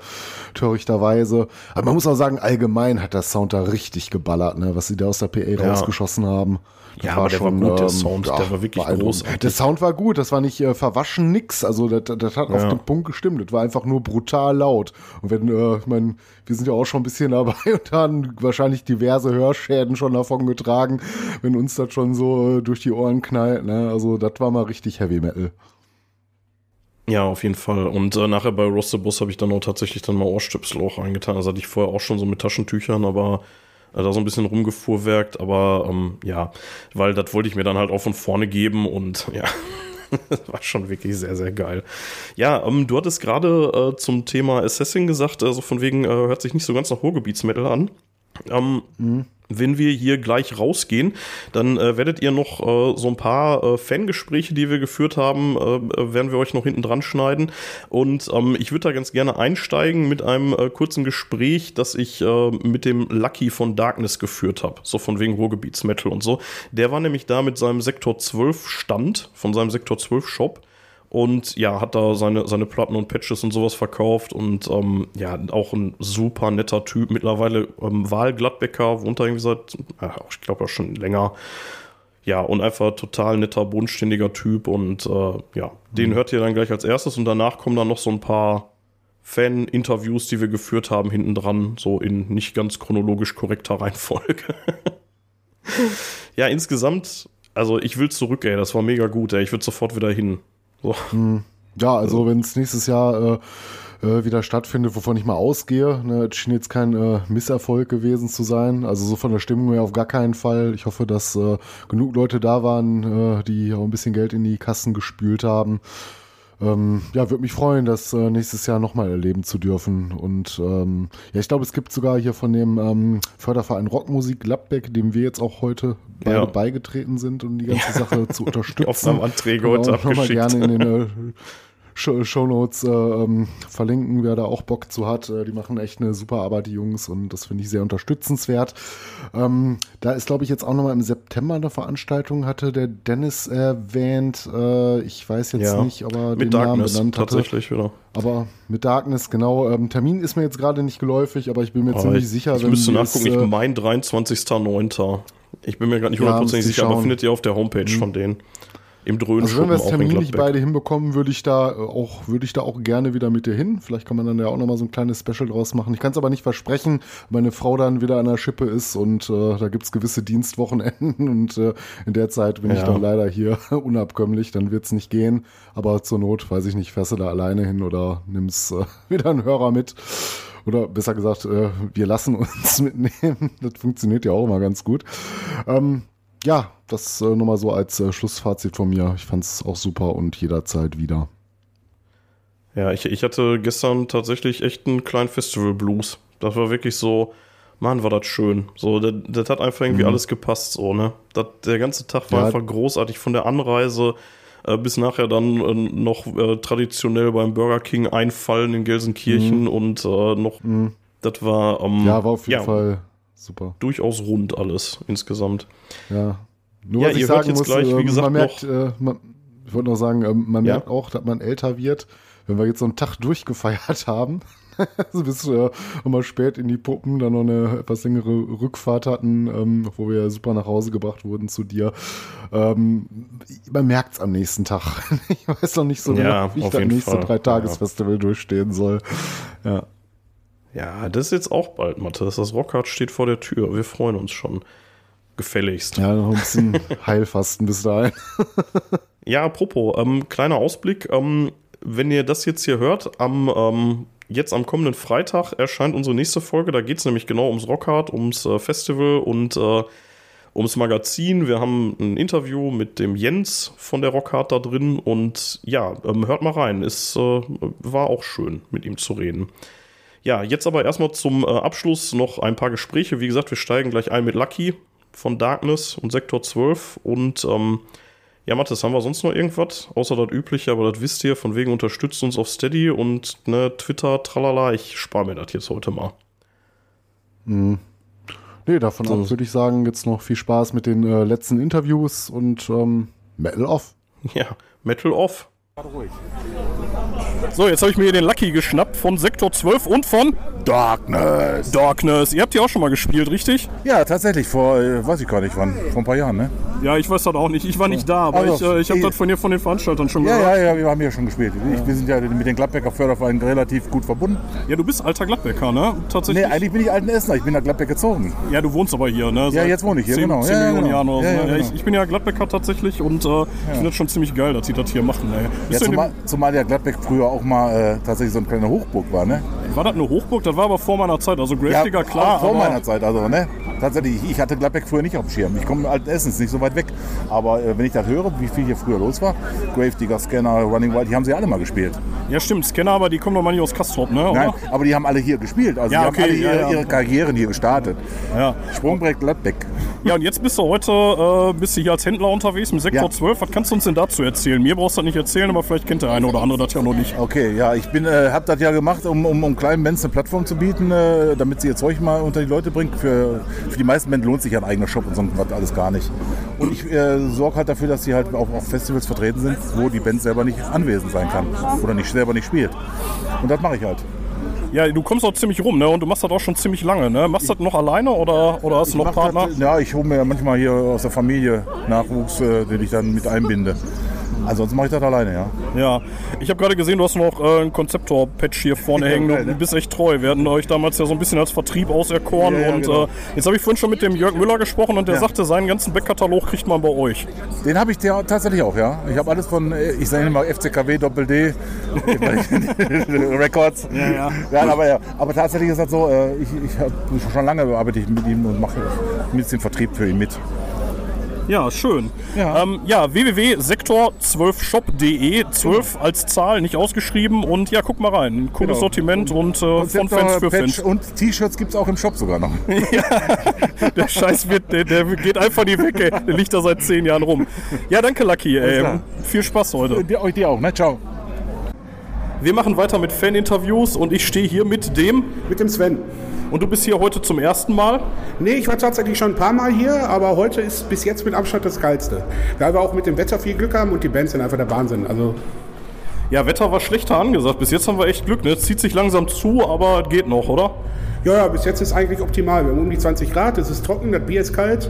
törichterweise. Aber man muss auch sagen, allgemein hat der Sound da richtig geballert, ne? was sie da aus der PA Ja. rausgeschossen haben. Ja, aber der war gut, der Sound, der war wirklich großartig. Der Sound war gut, das war nicht äh, verwaschen, nix. Also das, das hat auf Ja. den Punkt gestimmt. Das war einfach nur brutal laut. Und wenn, äh, ich meine, wir sind ja auch schon ein bisschen dabei und haben wahrscheinlich diverse Hörschäden schon davon getragen, wenn uns das schon so äh, durch die Ohren knallt. Ne? Also das war mal richtig Heavy Metal. Ja, auf jeden Fall. Und äh, nachher bei Rostebus habe ich dann auch tatsächlich dann mal Ohrstöpsel auch eingetan. Das hatte ich vorher auch schon so mit Taschentüchern, aber äh, da so ein bisschen rumgefuhrwerkt. Aber ähm, ja, weil das wollte ich mir dann halt auch von vorne geben und ja. War schon wirklich sehr, sehr geil. Ja, ähm, du hattest gerade äh, zum Thema Assassin gesagt, also von wegen äh, hört sich nicht so ganz nach Ruhrgebietsmetal an. Ähm, Wenn wir hier gleich rausgehen, dann äh, werdet ihr noch äh, so ein paar äh, Fangespräche, die wir geführt haben, äh, werden wir euch noch hinten dran schneiden. Und ähm, ich würde da ganz gerne einsteigen mit einem äh, kurzen Gespräch, das ich äh, mit dem Lucky von Darkness geführt habe. So von wegen Ruhrgebietsmetal und so. Der war nämlich da mit seinem Sektor 12 Stand, von seinem Sektor 12 Shop. Und ja, hat da seine, seine Platten und Patches und sowas verkauft und ähm, ja, auch ein super netter Typ. Mittlerweile ähm, Wahlgladbecker, wohnt da irgendwie seit, äh, ich glaube auch schon länger. Ja, und einfach total netter, bodenständiger Typ und äh, ja, den hört ihr dann gleich als erstes und danach kommen dann noch so ein paar Fan-Interviews, die wir geführt haben, hinten dran, so in nicht ganz chronologisch korrekter Reihenfolge. ja, insgesamt, also ich will zurück, ey, das war mega gut, ey, ich würde sofort wieder hin. So. Hm. Ja, also wenn es nächstes Jahr äh, äh, wieder stattfindet, wovon ich mal ausgehe, ne, es schien jetzt kein äh, Misserfolg gewesen zu sein. Also so von der Stimmung her auf gar keinen Fall. Ich hoffe, dass äh, genug Leute da waren, äh, die auch ein bisschen Geld in die Kassen gespült haben. Ähm, ja, würde mich freuen, das äh, nächstes Jahr nochmal erleben zu dürfen. Und ähm, ja, ich glaube, es gibt sogar hier von dem ähm, Förderverein Rockmusik Gladbeck, dem wir jetzt auch heute beide Ja. beigetreten sind, um die ganze. Sache zu unterstützen. Aufnahmeanträge wir heute noch mal abgeschickt. gerne in den äh, Shownotes äh, ähm, verlinken, wer da auch Bock zu hat. Äh, die machen echt eine super Arbeit, die Jungs, und das finde ich sehr unterstützenswert. Ähm, da ist, glaube ich, jetzt auch nochmal im September eine Veranstaltung, hatte der Dennis erwähnt. Äh, ich weiß jetzt Ja, nicht, ob er mit den Namen Darkness benannt hatte. tatsächlich wieder. Aber mit Darkness, genau. Ähm, Termin ist mir jetzt gerade nicht geläufig, aber ich bin mir Aber ziemlich ich, sicher, ich müsste nachgucken, ich äh, mein 23.09. Ich bin mir gerade nicht Ja, hundertprozentig ihr sicher, aber schauen. findet ihr auf der Homepage Mhm. von denen. Im Also Dröhenschuppen wenn wir es auch in terminlich Gladbeck. beide hinbekommen, würde ich da äh, auch, würde ich da auch gerne wieder mit dir hin. Vielleicht kann man dann ja auch nochmal so ein kleines Special draus machen. Ich kann es aber nicht versprechen, weil meine Frau dann wieder an der Schippe ist und äh, da gibt es gewisse Dienstwochenenden und äh, in der Zeit bin ich Ja. dann leider hier unabkömmlich, dann wird es nicht gehen. Aber zur Not, weiß ich nicht, fährst du da alleine hin oder nimmst äh, wieder einen Hörer mit. Oder besser gesagt, äh, wir lassen uns mitnehmen. Das funktioniert ja auch immer ganz gut. Ähm, ja, das äh, nochmal so als äh, Schlussfazit von mir. Ich fand es auch super und jederzeit wieder. Ja, ich, ich hatte gestern tatsächlich echt einen kleinen Festival-Blues. Das war wirklich so, Mann, war das schön. So, das, das hat einfach irgendwie Mhm. alles gepasst, so, ne? Das, der ganze Tag war Ja. einfach großartig von der Anreise äh, bis nachher dann äh, noch äh, traditionell beim Burger King einfallen in Gelsenkirchen Mhm. und äh, noch, das war, ähm, Ja, war auf jeden Fall super. durchaus rund alles insgesamt. Ja. Nur Ja, was ich sagen jetzt muss, gleich, wie äh, gesagt, man merkt, noch- äh, man, ich wollte noch sagen, ähm, man Ja. merkt auch, dass man älter wird, wenn wir jetzt so einen Tag durchgefeiert haben. also bis äh, immer spät in die Puppen, dann noch eine etwas längere Rückfahrt hatten, ähm, wo wir super nach Hause gebracht wurden zu dir. Ähm, man merkt es am nächsten Tag. ich weiß noch nicht so Ja, genau, wie ich das nächste Fall. Drei-Tages-Festival durchstehen soll. Ja. Ja, das ist jetzt auch bald, Matthias. Das Rockhard steht vor der Tür. Wir freuen uns schon. Gefälligst. Ja, noch ein bisschen Heilfasten bis dahin. Ja, apropos, ähm, kleiner Ausblick. Ähm, wenn ihr das jetzt hier hört, am ähm, jetzt am kommenden Freitag erscheint unsere nächste Folge. Da geht es nämlich genau ums Rockhard, ums äh, Festival und äh, ums Magazin. Wir haben ein Interview mit dem Jens von der Rockhard da drin und ja, ähm, hört mal rein. Es äh, war auch schön, mit ihm zu reden. Ja, jetzt aber erstmal zum äh, Abschluss noch ein paar Gespräche. Wie gesagt, wir steigen gleich ein mit Lucky von Darkness und Sektor 12 und ähm, ja, Mathis, haben wir sonst noch irgendwas? Außer das Übliche, aber das wisst ihr, von wegen unterstützt uns auf Steady und ne, Twitter, tralala. Ich spare mir das jetzt heute mal. Mhm. Nee, davon So. ab würde ich sagen, jetzt noch viel Spaß mit den äh, letzten Interviews und ähm, Metal Off. Ja, Metal Off. So, jetzt habe ich mir hier den Lucky geschnappt von Sektor 12 und von Darkness. Darkness. Ihr habt die auch schon mal gespielt, richtig? Ja, tatsächlich, vor, äh, weiß ich gar nicht wann, vor ein paar Jahren, ne? Ja, ich weiß das auch nicht. Ich war nicht da, aber Also, ich, äh, ich habe ich- das von, dir, von den Veranstaltern schon Ja, gehört. ja, ja, wir haben ja schon gespielt. Ich, wir sind ja mit den Gladbecker Fördervereinen relativ gut verbunden. Ja, du bist alter Gladbecker, ne? Tatsächlich. Nee, eigentlich bin ich alten Essener, ich bin nach Gladbeck gezogen. Ja, du wohnst aber hier, ne? Ja, Seit jetzt wohne ich hier, 10, genau. 10 Ja, ja, Millionen genau. Jahren oder so. Ja, ja, ne? genau. ich, ich bin ja Gladbecker tatsächlich und äh, ich finde das schon ziemlich geil, dass sie das hier machen. Ey. Ja, Bist du in zumal, zumal ja Gladbeck früher auch mal äh, tatsächlich so eine kleine Hochburg war, ne? war das eine Hochburg? Das war aber vor meiner Zeit. Also Gravedigger, klar. auch vor meiner Zeit, also, ne? Tatsächlich, ich- hatte Gladbeck früher nicht auf dem Schirm. Ich komme alten Essens, nicht so weit weg. Aber äh, wenn ich das höre, wie viel hier früher los war, Gravedigger, Scanner, Running Wild, die haben sie alle mal gespielt. Ja, stimmt. Scanner, aber die kommen doch mal nicht aus Kastrop, ne? Nein, Oder? aber die haben alle hier gespielt. Also Ja, die okay, haben alle ja, ihre, ja. ihre Karrieren hier gestartet. Ja. Sprungbrett Gladbeck. Ja, und jetzt bist du heute äh, bist du hier als Händler unterwegs im Sektor Ja. 12. Was kannst du uns denn dazu erzählen? Mir brauchst du das nicht erzählen, aber vielleicht kennt der eine oder andere das ja noch nicht. Okay, ja, ich bin, äh, habe das ja gemacht, um, um, um kleinen Bands eine Plattform zu bieten, äh, damit sie ihr Zeug mal unter die Leute bringt. Für, für die meisten Bands lohnt sich ein eigener Shop und so was alles gar nicht. Und ich äh, sorge halt dafür, dass sie halt auch auf Festivals vertreten sind, wo die Band selber nicht anwesend sein kann oder nicht selber nicht spielt. Und das mache ich halt. Ja, du kommst auch ziemlich rum, ne? Und du machst das auch schon ziemlich lange, ne? Machst du das noch alleine oder, oder hast du noch Partner? Das, ja, ich hole mir manchmal hier aus der Familie Nachwuchs, äh, den ich dann mit einbinde. Ansonsten mache ich das alleine, ja. Ja, ich habe gerade gesehen, du hast noch äh, ein Konzeptor-Patch hier vorne hängen. geil, Du ne? bist echt treu. Wir hatten euch damals ja so ein bisschen als Vertrieb auserkoren. Ja, ja, und genau. äh, jetzt habe ich vorhin schon mit dem Jörg Müller gesprochen und der Ja. sagte, seinen ganzen Backkatalog kriegt man bei euch. Den habe ich ja tatsächlich auch, ja. Ich habe alles von, äh, ich sage immer FCKW Doppel D Records. Ja, ja. ja, aber, ja. aber tatsächlich ist das so, äh, ich, ich hab, schon lange arbeite ich mit ihm und mache ein bisschen Vertrieb für ihn mit. Ja, schön. Ja, ähm, ja www.sektor12shop.de, 12 als Zahl, nicht ausgeschrieben. Und ja, guck mal rein. Ein cooles Genau. Sortiment und, äh, von Konzeptor, Fans für Fans. Und T-Shirts gibt es auch im Shop sogar noch. Der Scheiß wird, der, der geht einfach nie weg, ey. Der liegt da seit zehn Jahren rum. Ja, danke, Lucky. Viel Spaß heute. Dir, euch dir auch, ne? Ciao. Wir machen weiter mit Fan-Interviews und ich stehe hier mit dem. Mit dem Sven. Und du bist hier heute zum ersten Mal? Nee, ich war tatsächlich schon ein paar Mal hier, aber heute ist bis jetzt mit Abstand das Geilste. Weil wir auch mit dem Wetter viel Glück haben und die Bands sind einfach der Wahnsinn. Also Ja, Wetter war schlechter angesagt. Bis jetzt haben wir echt Glück. Ne? Es zieht sich langsam zu, aber geht noch, oder? Ja, ja, bis jetzt ist eigentlich optimal. Wir haben um die 20 Grad, es ist trocken, das Bier ist kalt.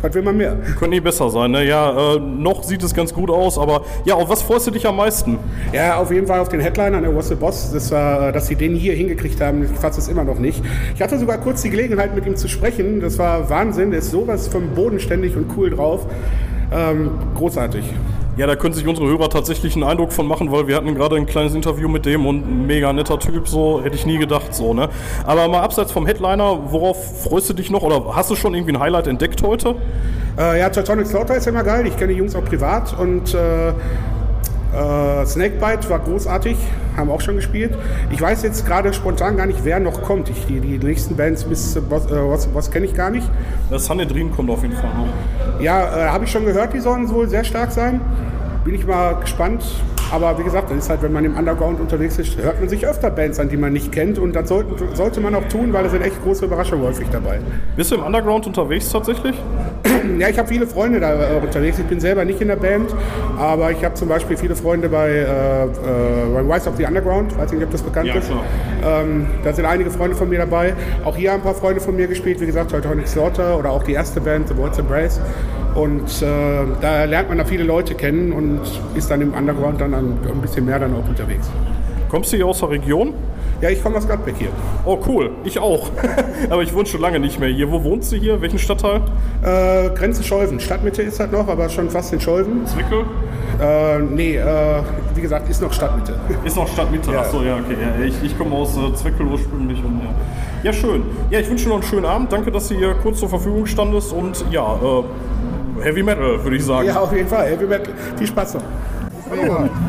Was will man mehr? Könnte nie besser sein, ne? Ja, äh, noch sieht es ganz gut aus, aber ja, auf was freust du dich am meisten? Ja, auf jeden Fall auf den Headliner, der Was the Boss. Das war, dass sie den hier hingekriegt haben, ich fasse es immer noch nicht. Ich hatte sogar kurz die Gelegenheit, mit ihm zu sprechen. Das war Wahnsinn. Der ist sowas vom bodenständig und cool drauf. Ähm, großartig. Ja, da können sich unsere Hörer tatsächlich einen Eindruck von machen, weil wir hatten gerade ein kleines Interview mit dem und ein mega netter Typ, so hätte ich nie gedacht, so, ne? Aber mal abseits vom Headliner, worauf freust du dich noch oder hast du schon irgendwie ein Highlight entdeckt heute? Äh, ja, Teutonic Slaughter ist immer geil. Ich kenne die Jungs auch privat und äh, äh, Snakebite war großartig, haben auch schon gespielt. Ich weiß jetzt gerade spontan gar nicht, wer noch kommt. Ich, die, die nächsten Bands bis äh, Boss, äh, Boss, kenne ich gar nicht. Das Sanhedrin kommt auf jeden Fall noch. Ja, äh, habe ich schon gehört, die sollen wohl sehr stark sein. Bin ich mal gespannt. Aber wie gesagt, das ist halt, wenn man im Underground unterwegs ist, hört man sich öfter Bands an, die man nicht kennt. Und das sollten, sollte man auch tun, weil da sind echt große Überraschungen häufig dabei. Bist du im Underground unterwegs tatsächlich? Ja, ich habe viele Freunde da äh, unterwegs. Ich bin selber nicht in der Band, aber ich habe zum Beispiel viele Freunde bei, äh, äh, bei Rise of the Underground. Weiß nicht, ob das bekannt Ja, ist. Ähm, da sind einige Freunde von mir dabei. Auch hier haben ein paar Freunde von mir gespielt. Wie gesagt, Teutonic Slaughter oder auch die erste Band, The World's Embrace. Und äh, da lernt man da viele Leute kennen und ist dann im Underground dann ein, ein bisschen mehr dann auch unterwegs. Kommst du hier aus der Region? Ja, ich komme aus Gladbeck hier. Oh, cool. Ich auch. aber ich wohne schon lange nicht mehr hier. Wo wohnst du hier? Welchen Stadtteil? Äh, Grenze Scholven. Stadtmitte ist das noch, aber schon fast in Scholven. Zwickel? Äh, nee, äh, wie gesagt, ist noch Stadtmitte. Ist noch Stadtmitte. Ja. Achso, ja, okay. Ja, ich, ich komme aus äh, Zwickel ursprünglich. Und, ja. ja, schön. Ja, ich wünsche dir noch einen schönen Abend. Danke, dass du hier kurz zur Verfügung standest. Und ja, äh, Heavy Metal, würde ich sagen. Ja, auf jeden Fall. Heavy Metal. Viel Spaß noch.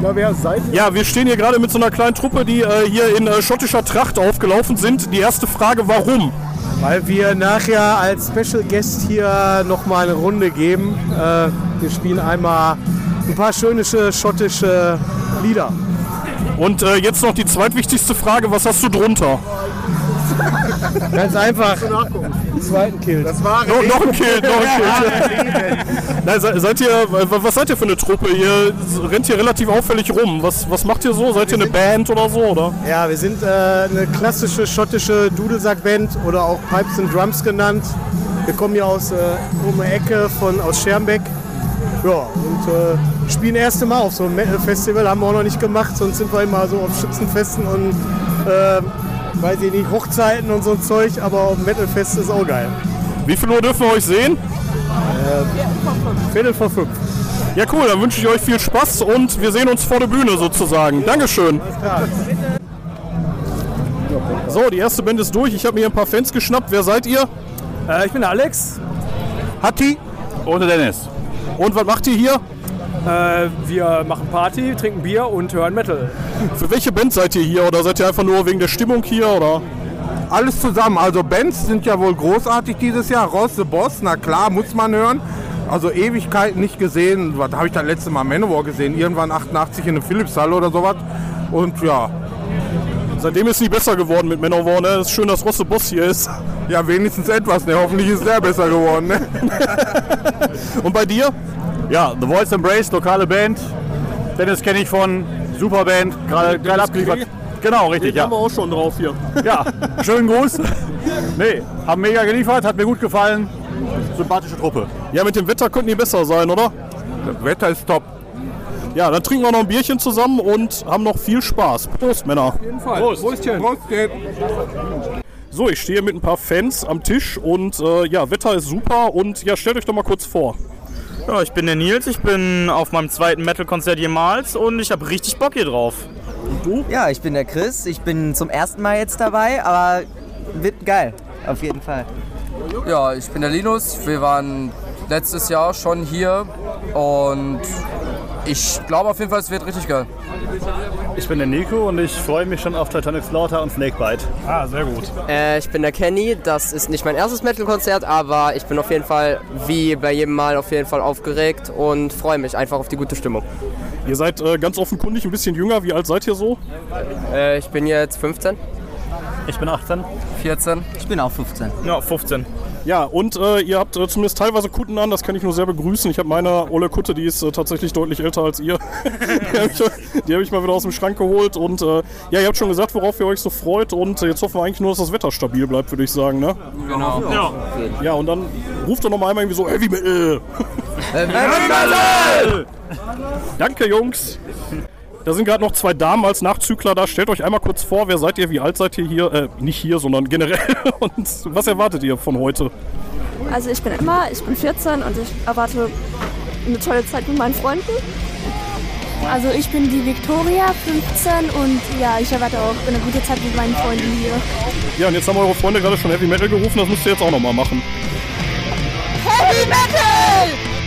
Ja, wer seid ihr? Ja, wir stehen hier gerade mit so einer kleinen Truppe, die äh, hier in äh, schottischer Tracht aufgelaufen sind. Die erste Frage, warum? Weil wir nachher als Special Guest hier nochmal eine Runde geben. Äh, wir spielen einmal ein paar schöne schottische Lieder. Und äh, jetzt noch die zweitwichtigste Frage, was hast du drunter? Ganz einfach. Zweiten Kill. Das war No, noch ein Kill, noch ein Kill. Nein, se- seid ihr, was seid ihr für eine Truppe? Ihr rennt hier relativ auffällig rum. Was, was macht ihr so? Seid ihr eine Band oder so? Oder? Ja, wir sind äh, eine klassische schottische Dudelsackband oder auch Pipes and Drums genannt. Wir kommen hier aus äh, um die Ecke von, aus Schermbeck. Ja, und äh, spielen erste Mal auf so einem Metal-Festival, haben wir auch noch nicht gemacht, sonst sind wir immer so auf Schützenfesten und äh, weiß ich nicht, Hochzeiten und so ein Zeug, aber auf dem Metal-Fest ist auch geil. Wie viel Uhr dürfen wir euch sehen? Äh, Viertel vor fünf. Ja, cool, dann wünsche ich euch viel Spaß und wir sehen uns vor der Bühne sozusagen. Dankeschön. So, die erste Band ist durch. Ich habe mir ein paar Fans geschnappt. Wer seid ihr? Äh, ich bin der Alex. Hatti. Und der Dennis. Und was macht ihr hier? Äh, wir machen Party, trinken Bier und hören Metal. Für welche Band seid ihr hier oder seid ihr einfach nur wegen der Stimmung hier oder? Alles zusammen. Also Bands sind ja wohl großartig dieses Jahr. Ross the Boss, na klar, muss man hören. Also Ewigkeiten nicht gesehen. Was habe ich das letzte Mal Manowar gesehen? Irgendwann 88 in der Philipshalle oder sowas. Und ja, Seitdem ist es nicht besser geworden mit Manowar, ne? Es ist schön, dass Rosse Boss hier ist. Ja, wenigstens etwas, ne? Hoffentlich ist der besser geworden, ne? Und bei dir? Ja, The Voice Embrace, lokale Band. Dennis kenne ich von Superband, gerade geil abgeliefert. Genau, richtig, Den ja. haben wir auch schon drauf hier. Ja, schönen Gruß. Nee, haben mega geliefert, hat mir gut gefallen. Sympathische Truppe. Ja, mit dem Wetter könnten die besser sein, oder? Das Wetter ist top. Ja, dann trinken wir noch ein Bierchen zusammen und haben noch viel Spaß. Prost, Männer. Auf jeden Fall. Prost. Prostchen. So, ich stehe mit ein paar Fans am Tisch und äh, ja, Wetter ist super und ja, stellt euch doch mal kurz vor. Ja, ich bin der Nils, ich bin auf meinem zweiten Metal-Konzert jemals und ich habe richtig Bock hier drauf. Und du? Ja, ich bin der Chris, ich bin zum ersten Mal jetzt dabei, aber wird geil, auf jeden Fall. Ja, ich bin der Linus. Wir waren letztes Jahr schon hier und ich glaube auf jeden Fall, es wird richtig geil. Ich bin der Nico und ich freue mich schon auf Titanic Slaughter und Snakebite. Ah, sehr gut. Äh, ich bin der Kenny. Das ist nicht mein erstes Metal-Konzert, aber ich bin auf jeden Fall, wie bei jedem Mal, auf jeden Fall aufgeregt und freue mich einfach auf die gute Stimmung. Ihr seid äh, ganz offenkundig ein bisschen jünger. Wie alt seid ihr so? Äh, ich bin jetzt 15. Ich bin 18. 14. Ich bin auch 15. Ja, 15. Ja, und äh, ihr habt äh, zumindest teilweise Kutten an, das kann ich nur sehr begrüßen. Ich habe meine olle Kutte, die ist äh, tatsächlich deutlich älter als ihr. die habe ich, hab ich mal wieder aus dem Schrank geholt. Und äh, ja, ihr habt schon gesagt, worauf ihr euch so freut. Und äh, jetzt hoffen wir eigentlich nur, dass das Wetter stabil bleibt, würde ich sagen. Ne? Genau. Ja. ja, und dann ruft doch noch mal einmal irgendwie so Heavy Metal. Metal! Danke, Jungs. Da sind gerade noch zwei Damen als Nachzügler da. Stellt euch einmal kurz vor, wer seid ihr, wie alt seid ihr hier? Äh, nicht hier, sondern generell. Und was erwartet ihr von heute? Also ich bin Emma, ich bin 14 und ich erwarte eine tolle Zeit mit meinen Freunden. Also ich bin die Victoria, 15 und ja, ich erwarte auch eine gute Zeit mit meinen Freunden hier. Ja, und jetzt haben eure Freunde gerade schon Heavy Metal gerufen, das müsst ihr jetzt auch noch mal machen. Heavy Metal!